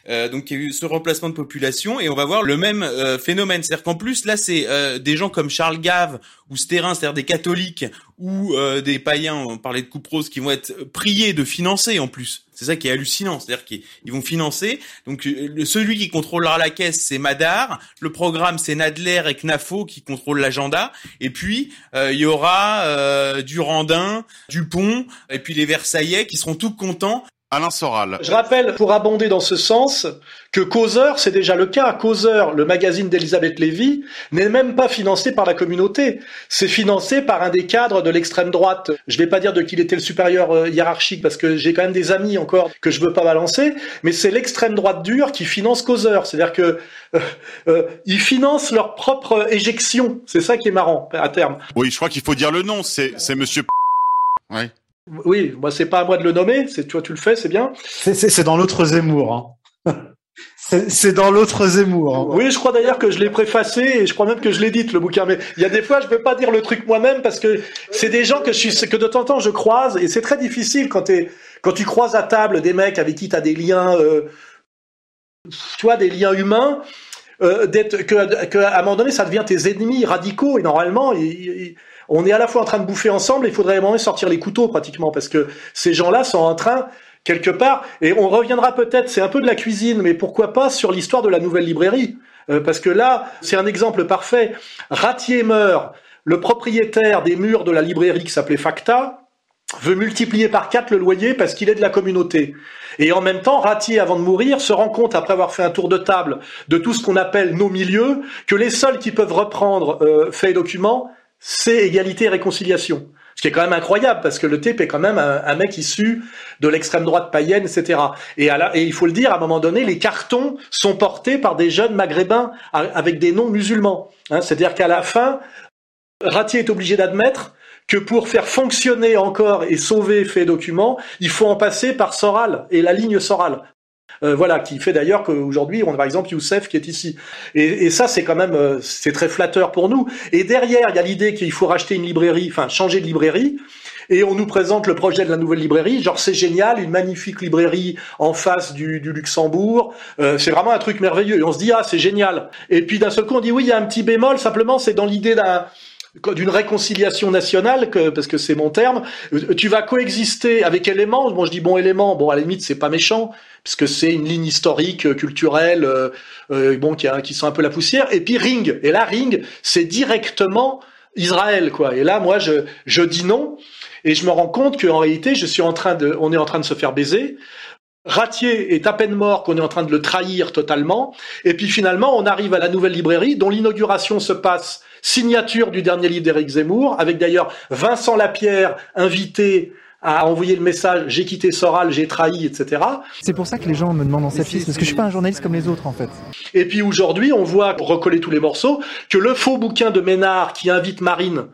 Speaker 6: Euh, donc il y a eu ce remplacement de population et on va voir le même euh, phénomène, c'est-à-dire qu'en plus là c'est euh, des gens comme Charles Gave ou Sterrin, c'est-à-dire des catholiques ou euh, des païens, on parlait de Couperose, qui vont être priés de financer en plus. C'est ça qui est hallucinant, c'est-à-dire qu'ils ils vont financer. Donc le- celui qui contrôlera la caisse, c'est Madar. Le programme, c'est Nadler et Knafo qui contrôlent l'agenda. Et puis euh, il y aura euh, Durandin, Dupont, et puis les Versaillais qui seront tous contents.
Speaker 1: Alain Soral.
Speaker 2: Je rappelle, pour abonder dans ce sens, que Causeur, c'est déjà le cas. Causeur, le magazine d'Elisabeth Lévy, n'est même pas financé par la communauté. C'est financé par un des cadres de l'extrême droite. Je vais pas dire de qui il était le supérieur euh, hiérarchique, parce que j'ai quand même des amis encore que je veux pas balancer, mais c'est l'extrême droite dure qui finance Causeur. C'est-à-dire que euh, euh, ils financent leur propre éjection. C'est ça qui est marrant, à terme.
Speaker 1: Oui, je crois qu'il faut dire le nom. C'est c'est Monsieur. Ouais.
Speaker 2: Oui, moi c'est pas à moi de le nommer, c'est toi tu le fais, c'est bien.
Speaker 7: C'est- dans l'autre Zemmour. Hein. C'est dans l'autre Zemmour. hein.
Speaker 2: Oui, je crois d'ailleurs que je l'ai préfacé et je crois même que je l'édite le bouquin. Mais il y a des fois, je veux pas dire le truc moi-même parce que c'est des gens que je suis, que de temps en temps je croise et c'est très difficile quand tu croises à table des mecs avec qui t'as des liens, euh, tu vois, des liens humains. Euh, d'être que, que à un moment donné ça devient tes ennemis radicaux et normalement il- il- on est à la fois en train de bouffer ensemble il faudrait vraiment sortir les couteaux pratiquement parce que ces gens-là sont en train quelque part et on reviendra peut-être c'est un peu de la cuisine mais pourquoi pas sur l'histoire de la nouvelle librairie. Euh, parce que là c'est un exemple parfait. Ratier meurt. Le propriétaire des murs de la librairie qui s'appelait Facta veut multiplier par quatre le loyer parce qu'il est de la communauté. Et en même temps, Ratier, avant de mourir, se rend compte, après avoir fait un tour de table de tout ce qu'on appelle nos milieux, que les seuls qui peuvent reprendre euh, fait et documents, c'est égalité et réconciliation. Ce qui est quand même incroyable, parce que le TEP est quand même un, un mec issu de l'extrême droite païenne, etc. Et, et il faut le dire, à un moment donné, les cartons sont portés par des jeunes maghrébins avec des noms musulmans. Hein, C'est-à-dire qu'à la fin, Ratier est obligé d'admettre que pour faire fonctionner encore et sauver fait document, il faut en passer par Soral et la ligne Soral. Euh, voilà, qui fait d'ailleurs qu'aujourd'hui, on a par exemple Youssef qui est ici. Et, et ça, c'est quand même, euh, c'est très flatteur pour nous. Et derrière, il y a l'idée qu'il faut racheter une librairie, enfin changer de librairie. Et on nous présente le projet de la nouvelle librairie, genre c'est génial, une magnifique librairie en face du, du Luxembourg, Euh, c'est vraiment un truc merveilleux. Et on se dit ah c'est génial. Et puis d'un seul coup on dit oui il y a un petit bémol, simplement c'est dans l'idée d'un d'une réconciliation nationale, que, parce que c'est mon terme, euh, tu vas coexister avec éléments. Bon, je dis bon élément. Bon, à la limite, c'est pas méchant, puisque c'est une ligne historique, euh, culturelle, euh, euh, bon, qui, a, qui sent un peu la poussière. Et puis Ring. Et là, Ring, c'est directement Israël, quoi. Et là, moi, je, je dis non. Et je me rends compte qu'en réalité, je suis en train de, on est en train de se faire baiser. Ratier est à peine mort qu'on est en train de le trahir totalement. Et puis finalement, on arrive à la nouvelle librairie dont l'inauguration se passe signature du dernier livre d'Éric Zemmour, avec d'ailleurs Vincent Lapierre invité à envoyer le message j'ai quitté Soral, j'ai trahi, etc.
Speaker 5: C'est pour ça que les gens me demandent en sapis, parce que je suis pas un journaliste comme les autres en fait.
Speaker 2: Et puis aujourd'hui, on voit, pour recoller tous les morceaux, que le faux bouquin de Ménard qui invite Marine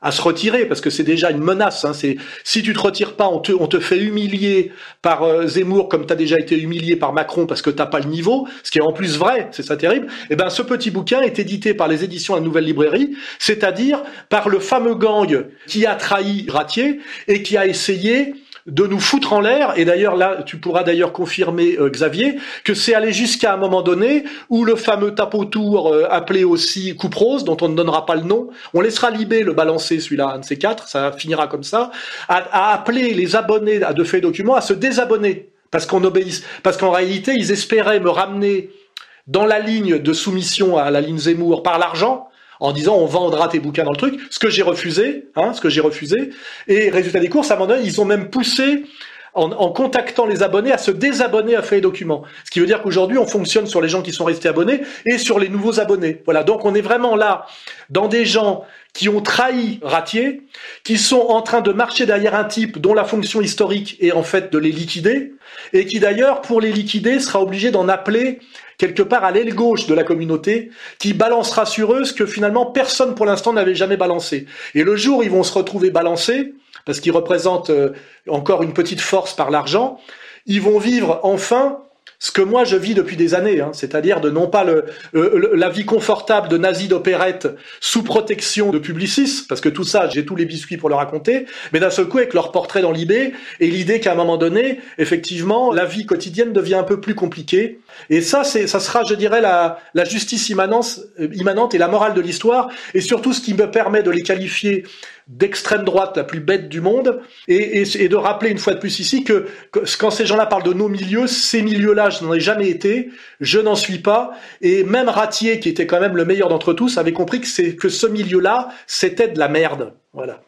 Speaker 2: à se retirer, parce que c'est déjà une menace. Hein, c'est si tu te retires pas, on te, on te fait humilier par euh, Zemmour comme tu as déjà été humilié par Macron parce que t'as pas le niveau, ce qui est en plus vrai, c'est ça terrible. Et ben ce petit bouquin est édité par les éditions La Nouvelle Librairie, c'est-à-dire par le fameux gang qui a trahi Ratier et qui a essayé de nous foutre en l'air. Et d'ailleurs, là, tu pourras d'ailleurs confirmer, euh, Xavier, que c'est allé jusqu'à un moment donné où le fameux tapotour euh, appelé aussi Coupe Rose, dont on ne donnera pas le nom, on laissera Libé le balancer, celui-là, un de ces quatre, ça finira comme ça, a, a appelé les abonnés à De Faits Documents à se désabonner. Parce qu'on obéisse, parce qu'en réalité, ils espéraient me ramener dans la ligne de soumission à la ligne Zemmour par l'argent, en disant on vendra tes bouquins dans le truc, ce que j'ai refusé, hein, ce que j'ai refusé. Et résultat des courses, à un moment donné, ils ont même poussé en, en contactant les abonnés à se désabonner à Faits et Documents. Ce qui veut dire qu'aujourd'hui, on fonctionne sur les gens qui sont restés abonnés et sur les nouveaux abonnés. Voilà. Donc, on est vraiment là dans des gens qui ont trahi Ratier, qui sont en train de marcher derrière un type dont la fonction historique est en fait de les liquider, et qui d'ailleurs, pour les liquider, sera obligé d'en appeler quelque part à l'aile gauche de la communauté, qui balancera sur eux ce que finalement personne pour l'instant n'avait jamais balancé. Et le jour où ils vont se retrouver balancés, parce qu'ils représentent euh, encore une petite force par l'argent, ils vont vivre enfin ce que moi je vis depuis des années, hein, c'est-à-dire de non pas le, le- la vie confortable de nazis d'opérette sous protection de Publicis, parce que tout ça, j'ai tous les biscuits pour le raconter, mais d'un seul coup avec leur portrait dans l'IB et l'idée qu'à un moment donné, effectivement, la vie quotidienne devient un peu plus compliquée. Et ça, c'est, ça sera, je dirais, la, la justice immanence, euh, immanente et la morale de l'histoire, et surtout ce qui me permet de les qualifier d'extrême droite la plus bête du monde, et, et- de rappeler une fois de plus ici que, quand ces gens-là parlent de nos milieux, ces milieux-là, je n'en ai jamais été, je n'en suis pas, et même Ratier, qui était quand même le meilleur d'entre tous, avait compris que, que ce milieu-là, c'était de la merde. Voilà.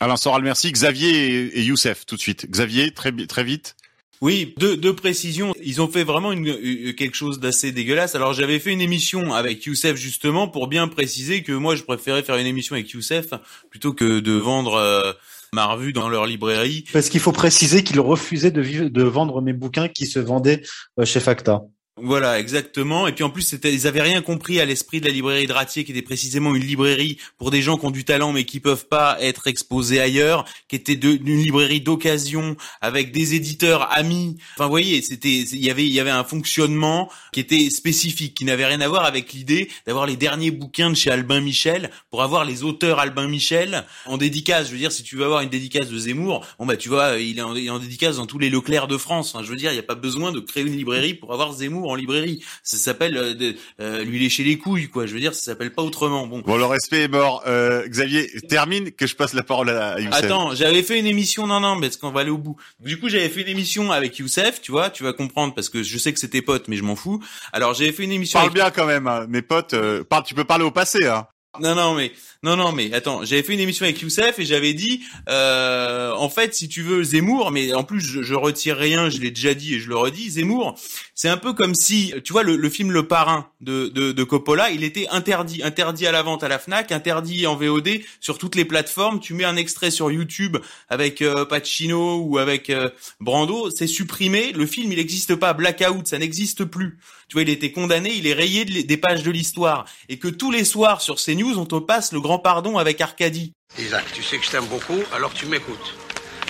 Speaker 1: Alain Soral, merci. Xavier et, et Youssef, tout de suite. Xavier, très, très vite.
Speaker 6: Oui, deux, deux précisions. Ils ont fait vraiment une, euh, quelque chose d'assez dégueulasse. Alors j'avais fait une émission avec Youssef justement pour bien préciser que moi je préférais faire une émission avec Youssef plutôt que de vendre euh, ma revue dans leur librairie.
Speaker 7: Parce qu'il faut préciser qu'il refusait de, vivre- de vendre mes bouquins qui se vendaient euh, chez Facta.
Speaker 6: Voilà, exactement. Et puis en plus, ils avaient rien compris à l'esprit de la librairie de Ratier, qui était précisément une librairie pour des gens qui ont du talent mais qui peuvent pas être exposés ailleurs, qui était une librairie d'occasion avec des éditeurs amis. Enfin, vous voyez, c'était, il y avait, il y avait un fonctionnement qui était spécifique, qui n'avait rien à voir avec l'idée d'avoir les derniers bouquins de chez Albin Michel pour avoir les auteurs Albin Michel en dédicace. Je veux dire, si tu veux avoir une dédicace de Zemmour, bon bah tu vois, il est en, dédicace dans tous les Leclerc de France. Je veux dire, il n'y a pas besoin de créer une librairie pour avoir Zemmour en librairie. Ça s'appelle euh, euh, lui lécher les couilles, quoi. Je veux dire, ça s'appelle pas autrement. Bon.
Speaker 1: Bon, le respect est mort. Euh, Xavier, termine que je passe la parole à, Youssef.
Speaker 6: Attends, j'avais fait une émission, non, non, parce qu'on va aller au bout? Du coup, j'avais fait une émission avec Youssef, tu vois, tu vas comprendre parce que je sais que c'était pote, mais je m'en fous. Alors, j'avais fait une émission
Speaker 1: Parle
Speaker 6: avec
Speaker 1: bien quand même, hein. mes potes. euh, parle, tu peux parler au passé. Hein.
Speaker 6: Non, non, mais non, non, mais attends, j'avais fait une émission avec Youssef et j'avais dit, euh, en fait, si tu veux Zemmour, mais en plus je, je retire rien, je l'ai déjà dit et je le redis, Zemmour, c'est un peu comme si, tu vois, le, le film Le Parrain de, de, de Coppola, il était interdit, interdit à la vente à la Fnac, interdit en VOD sur toutes les plateformes. Tu mets un extrait sur YouTube avec euh, Pacino ou avec euh, Brando, c'est supprimé. Le film, il n'existe pas. Blackout, ça n'existe plus. Tu vois, il était condamné, il est rayé de- des pages de l'histoire. Et que tous les soirs sur CNews, on te passe le grand pardon avec Arcadie.
Speaker 11: Isaac, tu sais que je t'aime beaucoup, alors tu m'écoutes.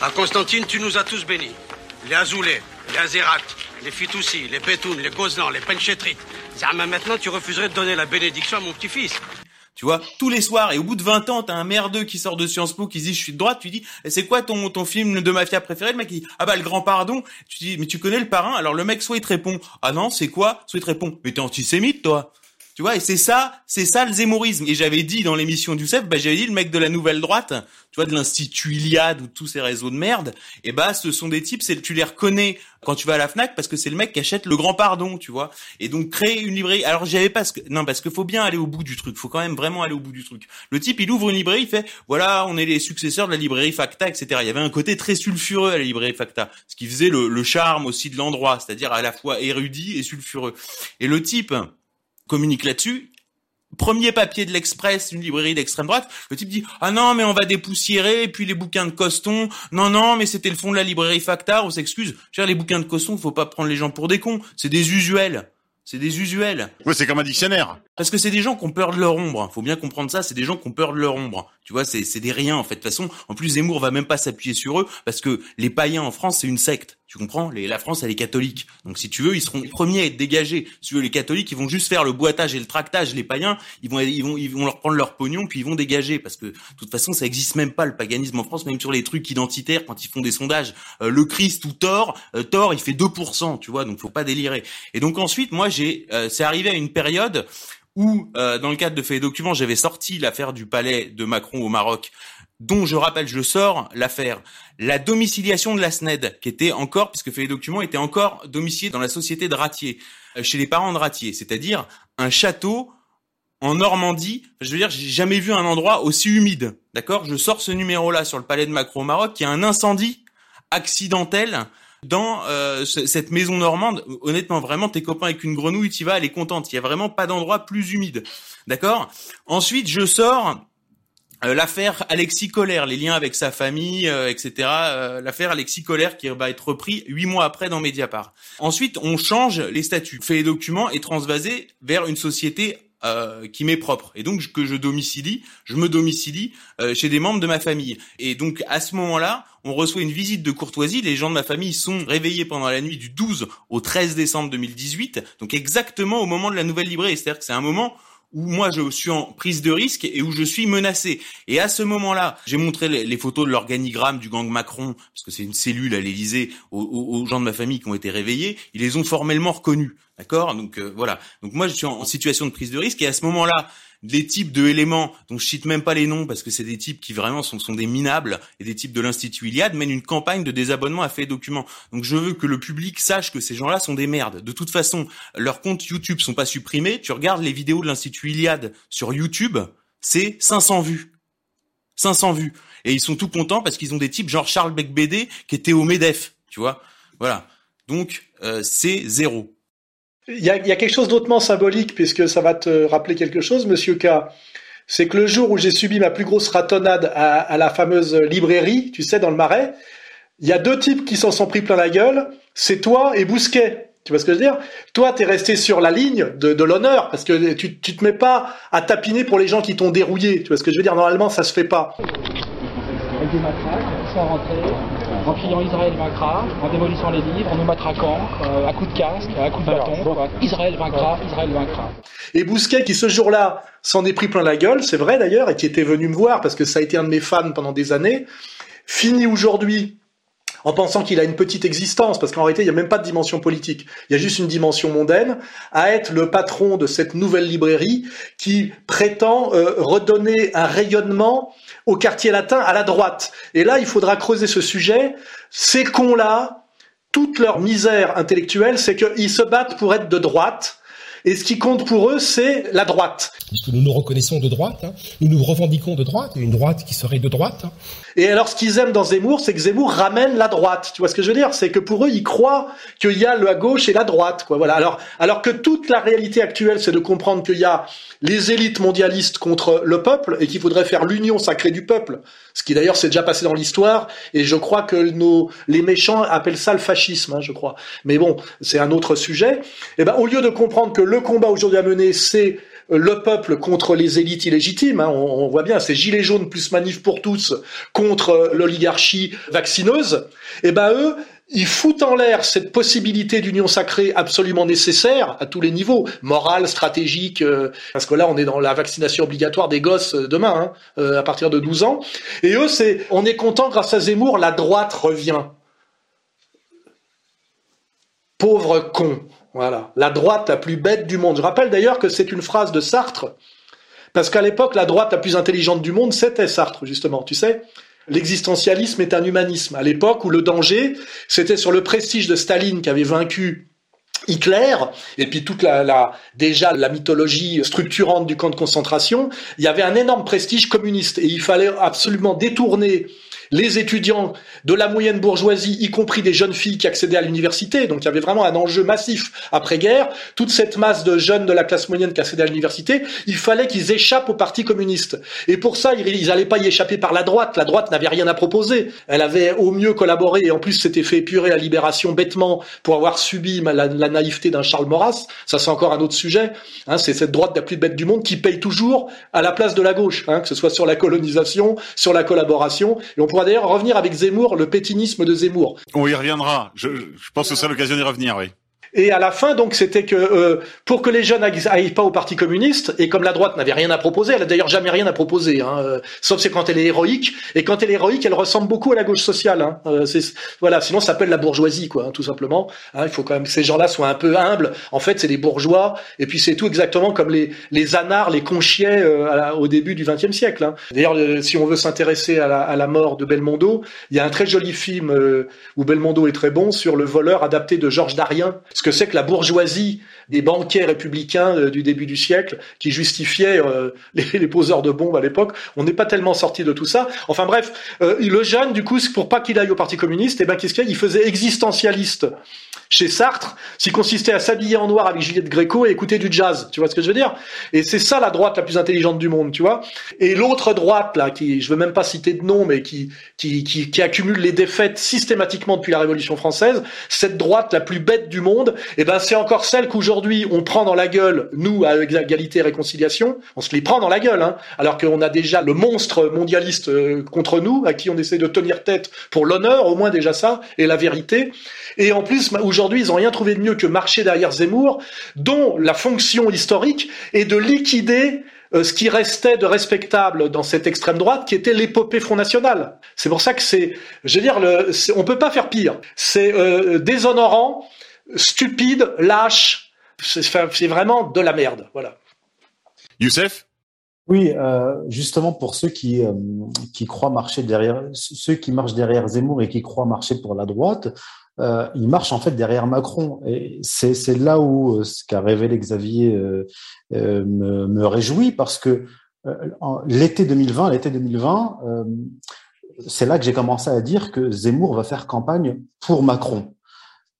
Speaker 11: À Constantine, tu nous as tous bénis. Les Azoulay, les Azérat, les Fitoussi, les Pétounes, les Gozlan, les Penchétrites. Zama, maintenant, tu refuserais de donner la bénédiction à mon petit-fils.
Speaker 6: Tu vois, tous les soirs, et au bout de 20 ans, t'as un merdeux qui sort de Sciences Po qui dit je suis de droite, tu dis Eh, c'est quoi ton, ton film de mafia préféré? Le mec il dit ah bah le grand pardon. Tu dis mais tu connais le parrain? Alors le mec soit il te répond ah non c'est quoi? Soit il te répond mais t'es antisémite toi. Tu vois, et c'est ça, c'est ça le zémorisme. Et j'avais dit dans l'émission du CEF, bah, j'avais dit le mec de la nouvelle droite, tu vois, de l'institut Iliade ou tous ces réseaux de merde, et bah, ce sont des types, c'est, tu les reconnais quand tu vas à la Fnac parce que c'est le mec qui achète le grand pardon, tu vois. Et donc, créer une librairie. Alors, j'avais pas ce que, non, parce qu'il faut bien aller au bout du truc. Faut quand même vraiment aller au bout du truc. Le type, il ouvre une librairie, il fait, voilà, on est les successeurs de la librairie Facta, etc. Il y avait un côté très sulfureux à la librairie Facta. Ce qui faisait le, le charme aussi de l'endroit, c'est-à-dire à la fois érudit et sulfureux. Et le type, communique là-dessus. Premier papier de l'Express, une librairie d'extrême droite, le type dit ah non mais on va dépoussiérer et puis les bouquins de Coston, non non mais c'était le fond de la librairie Facta, on s'excuse. Les bouquins de Coston, faut pas prendre les gens pour des cons, c'est des usuels. C'est des usuels.
Speaker 1: Oui, c'est comme un dictionnaire.
Speaker 6: Parce que c'est des gens qui ont peur de leur ombre. Faut bien comprendre ça. C'est des gens qui ont peur de leur ombre. Tu vois, c'est c'est des riens en fait. De toute façon, en plus Zemmour va même pas s'appuyer sur eux parce que les païens en France c'est une secte. Tu comprends? Les, La France elle est catholique. Donc si tu veux, ils seront les premiers à être dégagés. Si tu veux, les catholiques ils vont juste faire le boitage et le tractage. Les païens ils vont ils vont ils vont leur prendre leur pognon puis ils vont dégager parce que de toute façon ça existe même pas le paganisme en France. Même sur les trucs identitaires quand ils font des sondages, euh, le Christ ou Thor, euh, Thor il fait 2%. Tu vois, donc faut pas délirer. Et donc ensuite moi j'ai euh, c'est arrivé à une période où, euh, dans le cadre de Fait Documents, j'avais sorti l'affaire du palais de Macron au Maroc, dont je rappelle, je sors l'affaire, la domiciliation de la SNED, qui était encore, puisque Fait et Documents était encore domicilié dans la société de Ratier, euh, chez les parents de Ratier, c'est-à-dire un château en Normandie. Je veux dire, j'ai jamais vu un endroit aussi humide, d'accord? Je sors ce numéro-là sur le palais de Macron au Maroc, qui a un incendie accidentel dans euh, ce- cette maison normande, honnêtement, vraiment, tes copains avec une grenouille, tu vas, elle est contente. Il y a vraiment pas d'endroit plus humide, d'accord? Ensuite, je sors l'affaire Alexis Colère, les liens avec sa famille, euh, etc. euh, l'affaire Alexis Colère qui va être repris huit mois après dans Mediapart. Ensuite, on change les statuts, fait les documents et transvasé vers une société euh, qui m'est propre et donc que je domicilie, je me domicilie euh, chez des membres de ma famille. Et donc à ce moment-là, on reçoit une visite de courtoisie. Les gens de ma famille sont réveillés pendant la nuit du 12 au 13 décembre 2018, donc exactement au moment de la nouvelle librairie. C'est-à-dire que c'est un moment où moi je suis en prise de risque et où je suis menacé. Et à ce moment-là, j'ai montré les, photos de l'organigramme du gang Macron, parce que c'est une cellule à l'Élysée, aux, gens de ma famille qui ont été réveillés. Ils les ont formellement reconnus, d'accord? Donc euh, voilà. Donc moi je suis en, en situation de prise de risque et à ce moment-là, des types de éléments dont je cite même pas les noms parce que c'est des types qui vraiment sont, sont des minables et des types de l'institut Iliade mènent une campagne de désabonnement à fait documents. Donc je veux que le public sache que ces gens-là sont des merdes. De toute façon, leurs comptes YouTube sont pas supprimés. Tu regardes les vidéos de l'institut Iliade sur YouTube, c'est 500 vues. 500 vues. Et ils sont tout contents parce qu'ils ont des types genre Charles Becbédé qui était au MEDEF, tu vois. Voilà. Donc euh, c'est zéro.
Speaker 2: Il y, a, y a quelque chose d'autrement symbolique, puisque ça va te rappeler quelque chose, monsieur K. C'est que le jour où j'ai subi ma plus grosse ratonnade à, à la fameuse librairie, tu sais, dans le Marais, il y a deux types qui s'en sont pris plein la gueule. C'est toi et Bousquet. Tu vois ce que je veux dire? Toi, t'es resté sur la ligne de, de l'honneur, parce que tu, tu te mets pas à tapiner pour les gens qui t'ont dérouillé. Tu vois ce que je veux dire? Normalement, ça se fait pas.
Speaker 12: En criant Israël vaincra, en démolissant les livres, en nous matraquant, euh, à coups de casque, à coups de bâton. quoi. Israël vaincra, Israël vaincra.
Speaker 2: Et Bousquet, qui ce jour-là s'en est pris plein la gueule, c'est vrai d'ailleurs, et qui était venu me voir parce que ça a été un de mes fans pendant des années, finit aujourd'hui en pensant qu'il a une petite existence, parce qu'en réalité, il n'y a même pas de dimension politique. Il y a juste une dimension mondaine, à être le patron de cette nouvelle librairie qui prétend euh, redonner un rayonnement au quartier latin à la droite. Et là, il faudra creuser ce sujet. Ces cons-là, toute leur misère intellectuelle, c'est qu'ils se battent pour être de droite. Et ce qui compte pour eux, c'est la droite.
Speaker 13: Nous nous reconnaissons de droite, hein. nous nous revendiquons de droite, une droite qui serait de droite. Hein.
Speaker 2: Et alors, ce qu'ils aiment dans Zemmour, c'est que Zemmour ramène la droite. Tu vois ce que je veux dire? C'est que pour eux, ils croient qu'il y a la gauche et la droite. Quoi. Voilà. Alors, alors que toute la réalité actuelle, c'est de comprendre qu'il y a les élites mondialistes contre le peuple et qu'il faudrait faire l'union sacrée du peuple. Ce qui d'ailleurs s'est déjà passé dans l'histoire. Et je crois que nos les méchants appellent ça le fascisme, hein, je crois. Mais bon, c'est un autre sujet. Et ben, au lieu de comprendre que le combat aujourd'hui à mener, c'est le peuple contre les élites illégitimes. Hein, on, voit bien, c'est gilets jaunes plus manif pour tous contre l'oligarchie vaccineuse. Et ben eux, ils foutent en l'air cette possibilité d'union sacrée absolument nécessaire à tous les niveaux, moral, stratégique, euh, parce que là on est dans la vaccination obligatoire des gosses euh, demain, hein, euh, à partir de 12 ans. Et eux, c'est, on est content grâce à Zemmour, la droite revient. Pauvre con. Voilà. La droite la plus bête du monde. Je rappelle d'ailleurs que c'est une phrase de Sartre, parce qu'à l'époque, la droite la plus intelligente du monde, c'était Sartre, justement, tu sais. L'existentialisme est un humanisme. À l'époque où le danger, c'était sur le prestige de Staline qui avait vaincu Hitler, et puis toute la, déjà la mythologie structurante du camp de concentration, il y avait un énorme prestige communiste et il fallait absolument détourner les étudiants de la moyenne bourgeoisie, y compris des jeunes filles qui accédaient à l'université. Donc il y avait vraiment un enjeu massif après-guerre. Toute cette masse de jeunes de la classe moyenne qui accédaient à l'université, il fallait qu'ils échappent au Parti communiste. Et pour ça, ils n'allaient pas y échapper par la droite. La droite n'avait rien à proposer. Elle avait au mieux collaboré et en plus s'était fait épurer la libération bêtement pour avoir subi la, naïveté d'un Charles Maurras. Ça, c'est encore un autre sujet. Hein, c'est cette droite la plus bête du monde qui paye toujours à la place de la gauche, hein, que ce soit sur la colonisation, sur la collaboration. Pourra d'ailleurs revenir avec Zemmour, le pétinisme de Zemmour.
Speaker 1: On y reviendra. Je, je pense que ce sera l'occasion d'y revenir, oui.
Speaker 2: Et à la fin, donc, c'était que euh, pour que les jeunes n'aillent pas au Parti communiste, et comme la droite n'avait rien à proposer, elle a d'ailleurs jamais rien à proposer, hein, euh, sauf c'est quand elle est héroïque. Et quand elle est héroïque, elle ressemble beaucoup à la gauche sociale. Hein, euh, voilà, sinon ça s'appelle la bourgeoisie, quoi, hein, tout simplement. Hein, il faut quand même que ces gens-là soient un peu humbles. En fait, c'est des bourgeois, et puis c'est tout exactement comme les les anards, les conchiais euh, au début du XXe siècle. Hein. D'ailleurs, euh, si on veut s'intéresser à à la, mort de Belmondo, il y a un très joli film où Belmondo est très bon sur le voleur adapté de Georges Darien que c'est que la bourgeoisie des banquiers républicains euh, du début du siècle qui justifiaient euh, les, poseurs de bombes à l'époque. On n'est pas tellement sorti de tout ça. Enfin bref, euh, le jeune, du coup, pour pas qu'il aille au Parti communiste, eh ben qu'est-ce qu'il Il faisait existentialiste chez Sartre, s'il consistait à s'habiller en noir avec Juliette Gréco et écouter du jazz. Tu vois ce que je veux dire? Et c'est ça la droite la plus intelligente du monde, tu vois? Et l'autre droite, là, qui, je veux même pas citer de nom, mais qui, qui, qui, qui accumule les défaites systématiquement depuis la Révolution française, cette droite la plus bête du monde, eh ben c'est encore celle qu'aujourd'hui on prend dans la gueule, nous, à égalité et réconciliation, on se les prend dans la gueule, hein, alors qu'on a déjà le monstre mondialiste euh, contre nous, à qui on essaie de tenir tête pour l'honneur, au moins déjà ça, et la vérité. Et en plus, aujourd'hui, ils n'ont rien trouvé de mieux que marcher derrière Zemmour, dont la fonction historique est de liquider euh, ce qui restait de respectable dans cette extrême droite, qui était l'épopée Front National. C'est pour ça que c'est, je veux dire, le, on peut pas faire pire. C'est euh, déshonorant, stupide, lâche. C'est vraiment de la merde. Voilà.
Speaker 1: Youssef?
Speaker 7: Oui, euh, justement pour ceux qui euh, qui croient marcher derrière ceux qui marchent derrière Zemmour et qui croient marcher pour la droite, euh, ils marchent en fait derrière Macron. Et c'est là où euh, ce qu'a révélé Xavier euh, euh, me, me, réjouit parce que l'été 2020, l'été 2020, c'est là que j'ai commencé à dire que Zemmour va faire campagne pour Macron.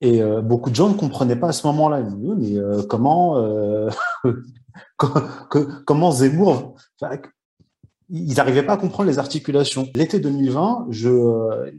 Speaker 7: Et beaucoup de gens ne comprenaient pas à ce moment-là. Ils mais comment comment Zemmour, ils n'arrivaient pas à comprendre les articulations. L'été 2020, je,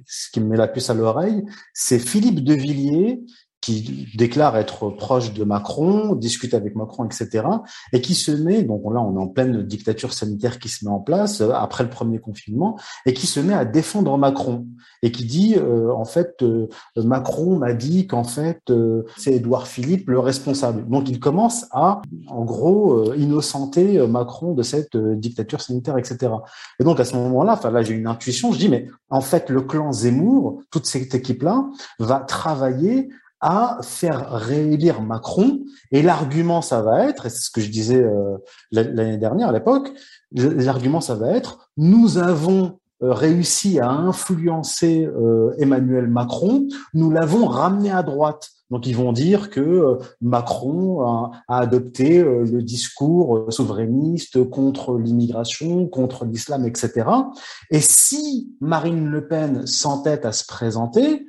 Speaker 7: ce qui me met la puce à l'oreille, c'est Philippe de Villiers qui déclare être proche de Macron, discute avec Macron, etc., et qui se met, donc là on est en pleine dictature sanitaire qui se met en place euh, après le premier confinement, et qui se met à défendre Macron, et qui dit, euh, en fait, euh, Macron m'a dit qu'en fait, euh, c'est Édouard Philippe le responsable. Donc il commence à, en gros, innocenter Macron de cette dictature sanitaire, etc. Et donc à ce moment-là, enfin là j'ai une intuition, je dis, mais en fait le clan Zemmour, toute cette équipe-là, va travailler à faire réélire Macron. Et l'argument, ça va être, et c'est ce que je disais euh, l'année dernière à l'époque, l'argument, ça va être, nous avons euh, réussi à influencer euh, Emmanuel Macron, nous l'avons ramené à droite. Donc ils vont dire que euh, Macron a, adopté euh, le discours souverainiste contre l'immigration, contre l'islam, etc. Et si Marine Le Pen s'entête à se présenter,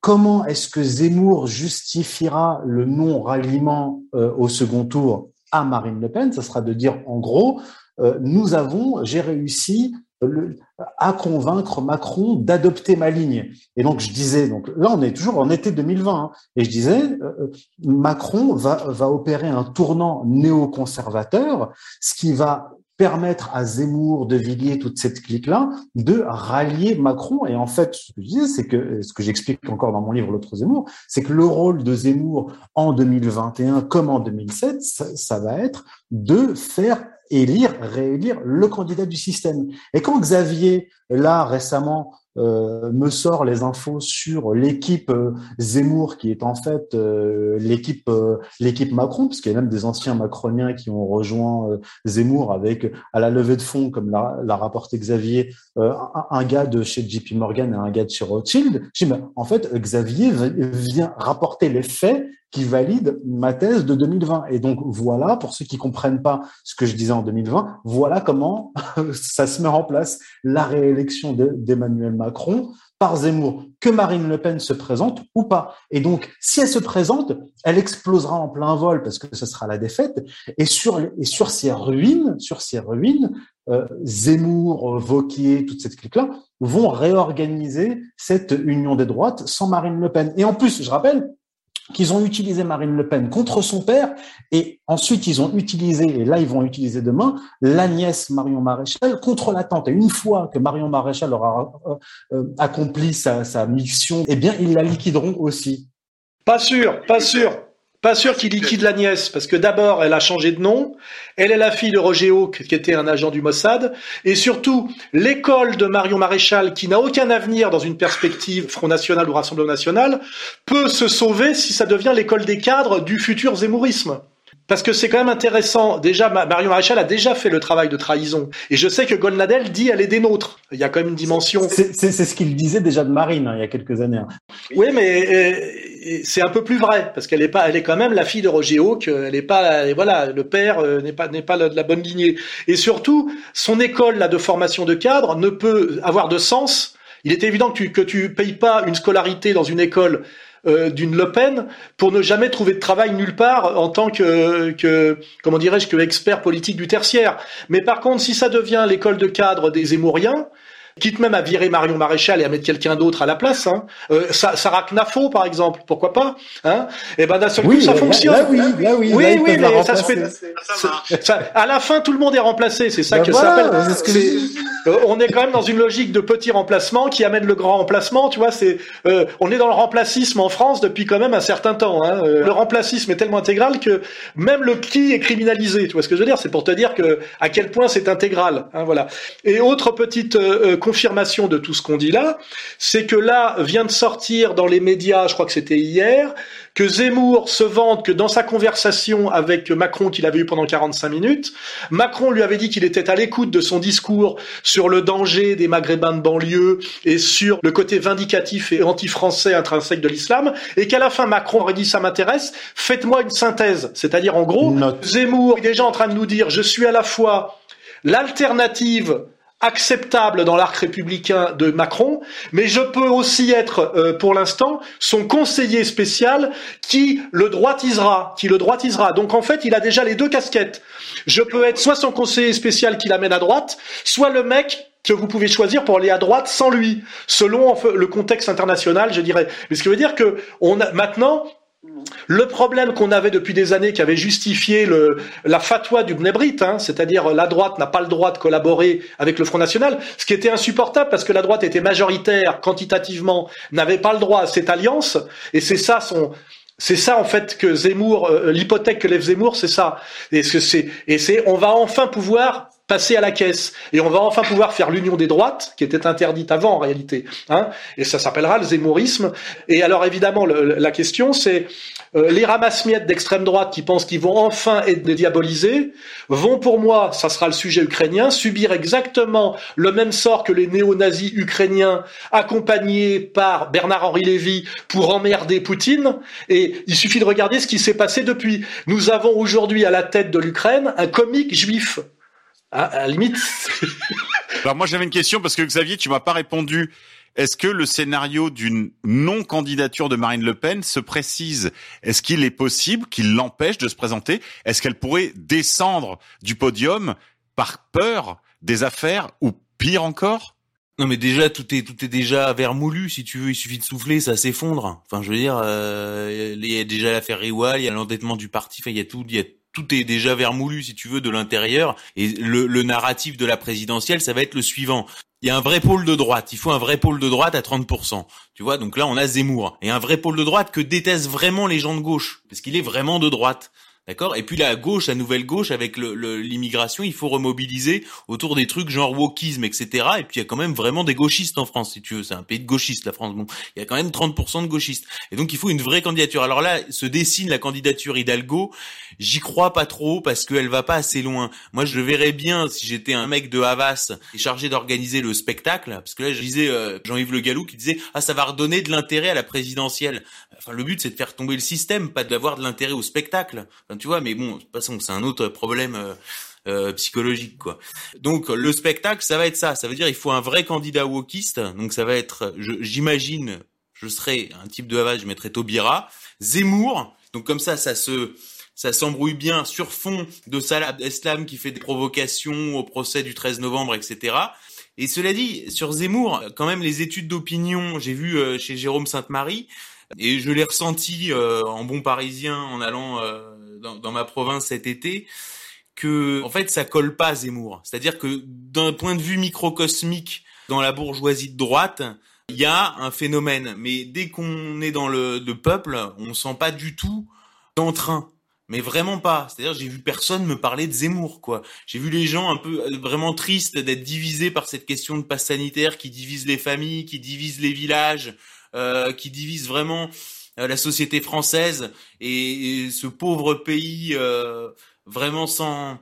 Speaker 7: comment est-ce que Zemmour justifiera le non-ralliement euh, au second tour à Marine Le Pen? Ça sera de dire, en gros, euh, nous avons, j'ai réussi le- à convaincre Macron d'adopter ma ligne. Et donc je disais, donc là on est toujours en été 2020, hein, et je disais, euh, euh, Macron va, va opérer un tournant néoconservateur, ce qui va permettre à Zemmour, De Villiers, toute cette clique-là, de rallier Macron. Et en fait, ce que je disais, c'est que, ce que j'explique encore dans mon livre L'autre Zemmour, c'est que le rôle de Zemmour en 2021 comme en 2007, ça, va être de faire élire, réélire le candidat du système. Et quand Xavier, là, récemment, euh, me sort les infos sur l'équipe euh, Zemmour, qui est en fait euh, l'équipe Macron, parce qu'il y a même des anciens macroniens qui ont rejoint Zemmour avec à la levée de fonds, comme l'a, rapporté Xavier, un, gars de chez JP Morgan et un gars de chez Rothschild. Je dis, en fait, Xavier vient rapporter les faits qui valident ma thèse de 2020. Et donc voilà, pour ceux qui comprennent pas ce que je disais en 2020, voilà comment ça se met en place la réélection de- d'Emmanuel Macron par Zemmour, que Marine Le Pen se présente ou pas. Et donc, si elle se présente, elle explosera en plein vol parce que ce sera la défaite. Et sur, et sur ces ruines, sur ces ruines, euh, Zemmour, euh, Vauquier, toute cette clique-là, vont réorganiser cette union des droites sans Marine Le Pen. Et en plus, je rappelle, qu'ils ont utilisé Marine Le Pen contre son père et ensuite ils ont utilisé, et là ils vont utiliser demain, la nièce Marion Maréchal contre la tante. Et une fois que Marion Maréchal aura euh, euh, accompli sa, sa mission, eh bien ils la liquideront aussi.
Speaker 2: Pas sûr, pas sûr. Pas sûr qu'il liquide la nièce, parce que d'abord, elle a changé de nom, elle est la fille de Roger Hawk, qui était un agent du Mossad, et surtout, l'école de Marion Maréchal, qui n'a aucun avenir dans une perspective Front National ou Rassemblement National, peut se sauver si ça devient l'école des cadres du futur zémourisme. Parce que c'est quand même intéressant. Déjà, Ma- Marion Maréchal a déjà fait le travail de trahison. Et je sais que Golnadel dit elle est des nôtres. Il y a quand même une dimension.
Speaker 7: C'est ce qu'il disait déjà de Marine hein, il y a quelques années. hein.
Speaker 2: Oui, mais euh, c'est un peu plus vrai parce qu'elle est pas, elle est quand même la fille de Roger Hawk. euh, Elle est pas, et voilà, le père euh, n'est pas n'est pas de la bonne lignée. Et surtout, son école là de formation de cadre ne peut avoir de sens. Il est évident que tu que tu payes pas une scolarité dans une école euh, d'une Le Pen pour ne jamais trouver de travail nulle part en tant que, que comment dirais-je, que expert politique du tertiaire. Mais par contre, si ça devient l'école de cadre des Zémouriens, quitte même à virer Marion Maréchal et à mettre quelqu'un d'autre à la place, hein, euh, Sa- Sarah Knafo par exemple, pourquoi pas hein Et ben d'un seul
Speaker 7: Oui,
Speaker 2: coup ça
Speaker 7: là-
Speaker 2: fonctionne.
Speaker 7: là, oui, là, oui,
Speaker 2: oui, oui, mais ça se fait. ça- ça- à la fin, tout le monde est remplacé. C'est ça
Speaker 7: Ben
Speaker 2: que
Speaker 7: voilà,
Speaker 2: ça s'appelle.
Speaker 7: que
Speaker 2: euh, on est quand même dans une logique de petit remplacement qui amène le grand remplacement. Tu vois, c'est euh, on est dans le remplacisme en France depuis quand même un certain temps. Hein. Euh, Le remplacisme est tellement intégral que même le qui est criminalisé. Tu vois ce que je veux dire? C'est pour te dire que à quel point c'est intégral. Hein, voilà. Et autre petite euh, euh, confirmation de tout ce qu'on dit là, c'est que là vient de sortir dans les médias, je crois que c'était hier, que Zemmour se vante que dans sa conversation avec Macron qu'il avait eu pendant 45 minutes, Macron lui avait dit qu'il était à l'écoute de son discours sur le danger des Maghrébins de banlieue et sur le côté vindicatif et anti-français intrinsèque de l'islam, et qu'à la fin Macron aurait dit ça m'intéresse, faites-moi une synthèse, c'est-à-dire en gros, Zemmour est déjà en train de nous dire je suis à la fois l'alternative acceptable dans l'arc républicain de Macron, mais je peux aussi être, euh, pour l'instant, son conseiller spécial qui le droitisera, qui le droitisera. Donc en fait, il a déjà les deux casquettes. Je peux être soit son conseiller spécial qui l'amène à droite, soit le mec que vous pouvez choisir pour aller à droite sans lui, selon le contexte international, je dirais. Mais ce qui veut dire que on a maintenant le problème qu'on avait depuis des années, qui avait justifié le, la fatwa du Bnebrit, hein, c'est-à-dire la droite n'a pas le droit de collaborer avec le Front National, ce qui était insupportable parce que la droite était majoritaire quantitativement, n'avait pas le droit à cette alliance, et c'est ça son, c'est ça en fait que Zemmour, euh, l'hypothèque que lève Zemmour, c'est ça. Et et c'est, on va enfin pouvoir passer à la caisse. Et on va enfin pouvoir faire l'union des droites, qui était interdite avant en réalité. Hein, et ça s'appellera le zémorisme. Et alors évidemment, le, la question c'est euh, les ramasse-miettes d'extrême droite qui pensent qu'ils vont enfin être diabolisés vont pour moi, ça sera le sujet ukrainien, subir exactement le même sort que les néo-nazis ukrainiens accompagnés par Bernard-Henri Lévy pour emmerder Poutine. Et il suffit de regarder ce qui s'est passé depuis. Nous avons aujourd'hui à la tête de l'Ukraine un comique juif. À, à la limite.
Speaker 1: Alors moi j'avais une question parce que Xavier, tu m'as pas répondu. Est-ce que le scénario d'une non-candidature de Marine Le Pen se précise? Est-ce qu'il est possible qu'il l'empêche de se présenter? Est-ce qu'elle pourrait descendre du podium par peur des affaires ou pire encore?
Speaker 6: Non mais déjà tout est tout est déjà vermoulu si tu veux il suffit de souffler ça s'effondre enfin je veux dire euh, il y a déjà l'affaire Riwal il y a l'endettement du parti enfin il y a tout il y a tout est déjà vermoulu si tu veux de l'intérieur et le, le narratif de la présidentielle ça va être le suivant il y a un vrai pôle de droite. Il faut un vrai pôle de droite à 30%. Tu vois, donc là, on a Zemmour. Et un vrai pôle de droite que détestent vraiment les gens de gauche. Parce qu'il est vraiment de droite. D'accord? Et puis la gauche, la nouvelle gauche, avec l'immigration, il faut remobiliser autour des trucs genre wokisme, etc. Et puis il y a quand même vraiment des gauchistes en France, si tu veux. C'est un pays de gauchistes, la France. Bon, il y a quand même 30% de gauchistes. Et donc il faut une vraie candidature. Alors là, se dessine la candidature Hidalgo. J'y crois pas trop parce qu'elle va pas assez loin. Moi, je verrais bien si j'étais un mec de Havas et chargé d'organiser le spectacle. Parce que là, je disais euh, Jean-Yves Le Gallou qui disait ah ça va redonner de l'intérêt à la présidentielle. Enfin, le but c'est de faire tomber le système, pas d'avoir de l'intérêt au spectacle tu vois, mais bon, façon, c'est un autre problème euh, euh, psychologique, quoi. Donc, le spectacle, ça va être ça. Ça veut dire, il faut un vrai candidat wokiste. Donc, ça va être, j'imagine, je, serais un type de Havas, je mettrais Taubira, Zemmour. Donc, comme ça, ça se ça s'embrouille bien sur fond de Salah Abdeslam qui fait des provocations au procès du 13 novembre, etc. Et cela dit, sur Zemmour, quand même les études d'opinion, j'ai vu euh, chez Jérôme Sainte-Marie, et je l'ai ressenti euh, en bon parisien en allant euh, dans, dans, ma province cet été que en fait ça colle pas Zemmour. C'est-à-dire que d'un point de vue microcosmique dans la bourgeoisie de droite, il y a un phénomène, mais dès qu'on est dans le, le peuple, on sent pas du tout d'entrain. Mais vraiment pas. C'est-à-dire, j'ai vu personne me parler de Zemmour, quoi. J'ai vu les gens un peu euh, vraiment tristes d'être divisés par cette question de passe sanitaire qui divise les familles, qui divise les villages, euh, qui divise vraiment la société française et, ce pauvre pays euh, vraiment sans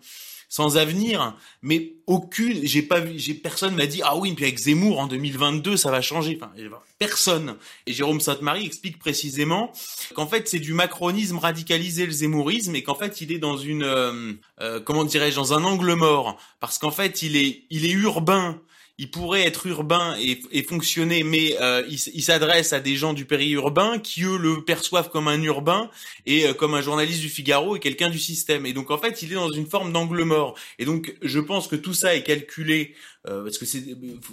Speaker 6: sans avenir, mais aucune, j'ai pas vu, j'ai personne m'a dit ah oui, puis avec Zemmour en 2022 ça va changer. Enfin, personne. Et Jérôme Sainte-Marie explique précisément qu'en fait c'est du macronisme radicalisé le zémourisme et qu'en fait il est dans une euh, comment dirais-je dans un angle mort parce qu'en fait il est il est urbain il pourrait être urbain et, et fonctionner, mais euh, il, s'adresse à des gens du périurbain qui eux le perçoivent comme un urbain et euh, comme un journaliste du Figaro et quelqu'un du système. Et donc en fait, il est dans une forme d'angle mort. Et donc je pense que tout ça est calculé euh, parce que c'est,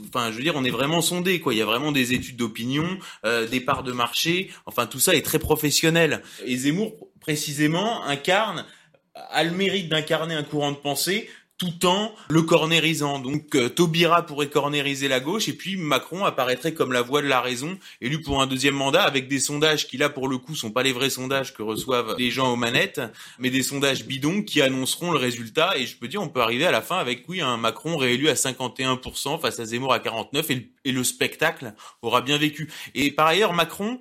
Speaker 6: enfin je veux dire, on est vraiment sondé quoi. Il y a vraiment des études d'opinion, euh, des parts de marché. Enfin tout ça est très professionnel. Et Zemmour précisément incarne a le mérite d'incarner un courant de pensée tout en le cornérisant. Donc euh, Taubira pourrait cornériser la gauche et puis Macron apparaîtrait comme la voix de la raison, élu pour un deuxième mandat avec des sondages qui là pour le coup sont pas les vrais sondages que reçoivent les gens aux manettes, mais des sondages bidons qui annonceront le résultat et je peux dire on peut arriver à la fin avec oui un Macron réélu à 51% face à Zemmour à 49 et le, et le spectacle aura bien vécu. Et par ailleurs Macron,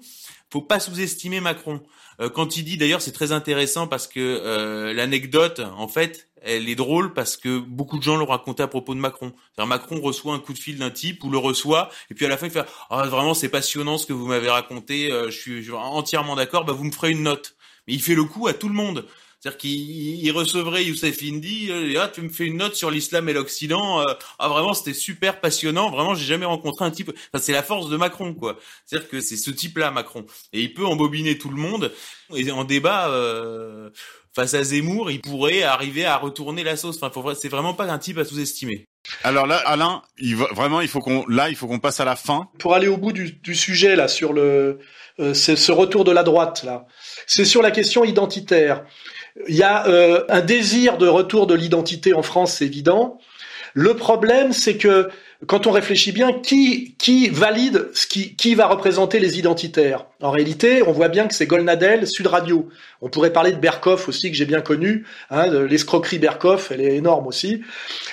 Speaker 6: faut pas sous-estimer Macron. Euh, quand il dit d'ailleurs c'est très intéressant parce que euh, l'anecdote en fait elle est drôle parce que beaucoup de gens l'ont raconté à propos de Macron. Macron reçoit un coup de fil d'un type ou le reçoit et puis à la fin il fait ah vraiment c'est passionnant ce que vous m'avez raconté, euh, je, suis, entièrement d'accord, bah vous me ferez une note. Mais il fait le coup à tout le monde. C'est-à-dire qu'il recevrait Youssef Indy, euh, ah, tu me fais une note sur l'islam et l'Occident. Euh, ah vraiment, c'était super passionnant. Vraiment, j'ai jamais rencontré un type. Enfin, c'est la force de Macron, quoi. C'est-à-dire que c'est ce type-là, Macron, et il peut embobiner tout le monde. Et en débat euh, face à Zemmour, il pourrait arriver à retourner la sauce. Enfin, c'est vraiment pas un type à sous-estimer.
Speaker 1: Alors là, Alain, il va, vraiment, il faut qu'on, là, il faut qu'on passe à la fin.
Speaker 2: Pour aller au bout du, du sujet là sur le, euh, c'est ce retour de la droite là. C'est sur la question identitaire. Il y a euh, un désir de retour de l'identité en France, c'est évident. Le problème, c'est que quand on réfléchit bien, qui, qui valide ce qui, qui va représenter les identitaires? En réalité, on voit bien que c'est Golnadel, Sud Radio. On pourrait parler de Berkoff aussi, que j'ai bien connu. Hein, L'escroquerie Berkoff, elle est énorme aussi.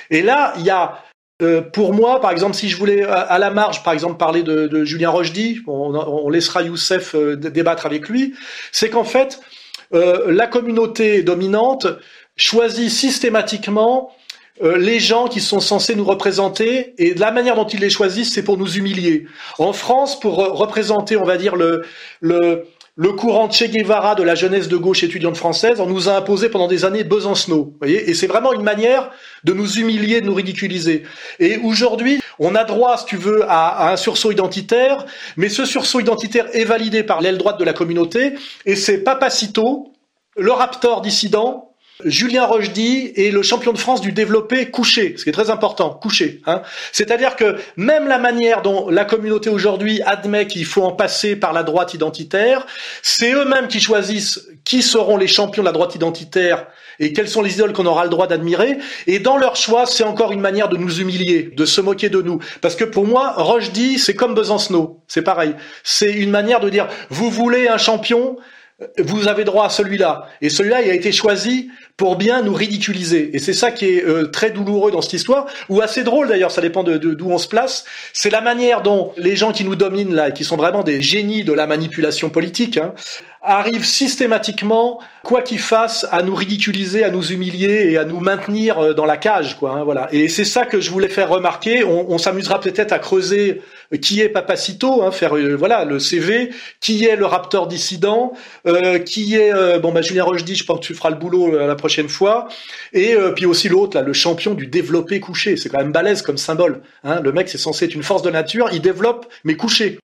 Speaker 2: Et là, il y a euh, pour moi, par exemple, si je voulais à, la marge, par exemple, parler de, de Julien Rochdy, on, on laissera Youssef euh, débattre avec lui, c'est qu'en fait, euh, la communauté dominante choisit systématiquement euh, les gens qui sont censés nous représenter et la manière dont ils les choisissent, c'est pour nous humilier. En France, pour représenter, on va dire le le le courant Che Guevara de la jeunesse de gauche étudiante française, on nous a imposé pendant des années Besancenot. Voyez et c'est vraiment une manière de nous humilier, de nous ridiculiser. Et aujourd'hui, on a droit, si tu veux, à, à, un sursaut identitaire, mais ce sursaut identitaire est validé par l'aile droite de la communauté, et c'est Papacito, le raptor dissident, Julien Rochdy est le champion de France du développé couché, ce qui est très important, couché. Hein. C'est-à-dire que même la manière dont la communauté aujourd'hui admet qu'il faut en passer par la droite identitaire, c'est eux-mêmes qui choisissent qui seront les champions de la droite identitaire et quelles sont les idoles qu'on aura le droit d'admirer. Et dans leur choix, c'est encore une manière de nous humilier, de se moquer de nous. Parce que pour moi, Rochdy, c'est comme Besancenot, c'est pareil. C'est une manière de dire, vous voulez un champion, vous avez droit à celui-là. Et celui-là, il a été choisi pour bien nous ridiculiser. Et c'est ça qui est euh, très douloureux dans cette histoire, ou assez drôle d'ailleurs, ça dépend de d'où on se place. C'est la manière dont les gens qui nous dominent là, et qui sont vraiment des génies de la manipulation politique, hein, arrivent systématiquement, quoi qu'ils fassent, à nous ridiculiser, à nous humilier et à nous maintenir euh, dans la cage, quoi. Hein, voilà. Et c'est ça que je voulais faire remarquer. On, on s'amusera peut-être à creuser qui est Papacito, hein, faire euh, voilà le CV, qui est le Raptor dissident, euh, qui est euh, bon bah Julien Rochdy, je pense que tu feras le boulot la prochaine fois, et puis aussi l'autre là, le champion du développé couché, c'est quand même balèze comme symbole. Hein. Le mec c'est censé être une force de nature, il développe mais couché.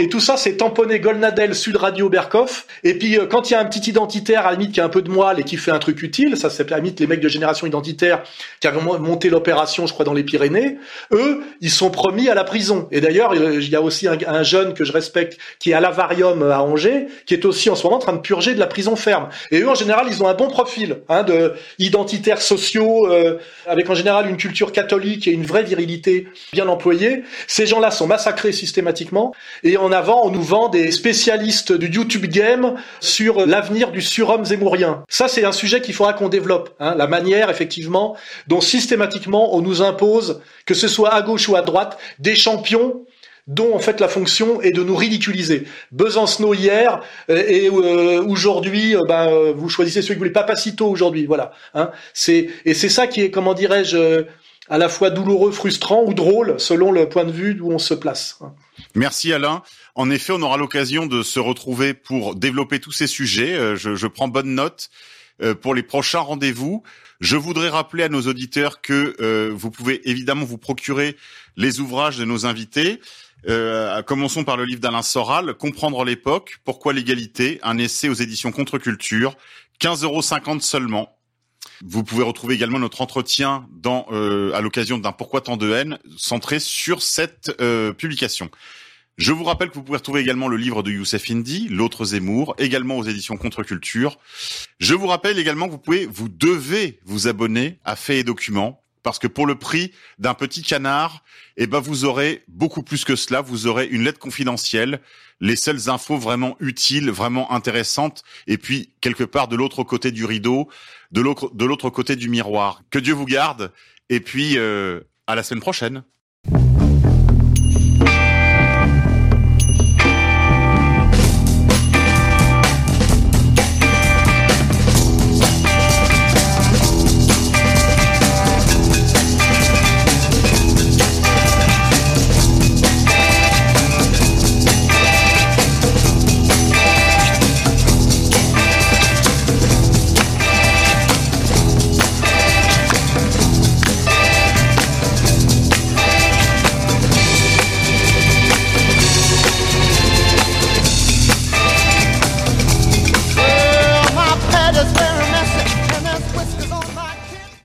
Speaker 2: Et tout ça, c'est tamponné Golnadel, Sud Radio, Berkoff. Et puis, euh, quand il y a un petit identitaire, à la limite, qui a un peu de moelle et qui fait un truc utile, ça, c'est à la limite les mecs de génération identitaire qui avaient monté l'opération, je crois, dans les Pyrénées, eux, ils sont promis à la prison. Et d'ailleurs, il y a aussi un, jeune que je respecte qui est à l'Avarium à Angers, qui est aussi en ce moment en train de purger de la prison ferme. Et eux, en général, ils ont un bon profil, hein, de identitaires sociaux, euh, avec en général une culture catholique et une vraie virilité bien employée. Ces gens-là sont massacrés systématiquement. Et avant, on nous vend des spécialistes du YouTube game sur l'avenir du surhomme zémourien. Ça, c'est un sujet qu'il faudra qu'on développe. Hein, la manière, effectivement, dont systématiquement on nous impose, que ce soit à gauche ou à droite, des champions dont en fait la fonction est de nous ridiculiser. Besancenot hier euh, et euh, aujourd'hui, euh, ben, vous choisissez celui que vous voulez. Papacito aujourd'hui, voilà. Hein, c'est et c'est ça qui est, comment dirais-je, à la fois douloureux, frustrant ou drôle selon le point de vue d'où on se place. Hein.
Speaker 1: Merci Alain. En effet, on aura l'occasion de se retrouver pour développer tous ces sujets. Euh, je, prends bonne note euh, pour les prochains rendez-vous. Je voudrais rappeler à nos auditeurs que euh, vous pouvez évidemment vous procurer les ouvrages de nos invités. Commençons par le livre d'Alain Soral, Comprendre l'époque, pourquoi l'égalité, un essai aux éditions Contre-Culture, 15,50 euros seulement. Vous pouvez retrouver également notre entretien à l'occasion d'un Pourquoi tant de haine, centré sur cette publication. Je vous rappelle que vous pouvez retrouver également le livre de Youssef Indy, L'autre Zemmour, également aux éditions Contre-Culture. Je vous rappelle également que vous pouvez, vous devez vous abonner à Faits et Documents, parce que pour le prix d'un petit canard, eh ben vous aurez beaucoup plus que cela. Vous aurez une lettre confidentielle, les seules infos vraiment utiles, vraiment intéressantes, et puis quelque part de l'autre côté du rideau, de l'autre côté du miroir. Que Dieu vous garde, et puis euh, à la semaine prochaine.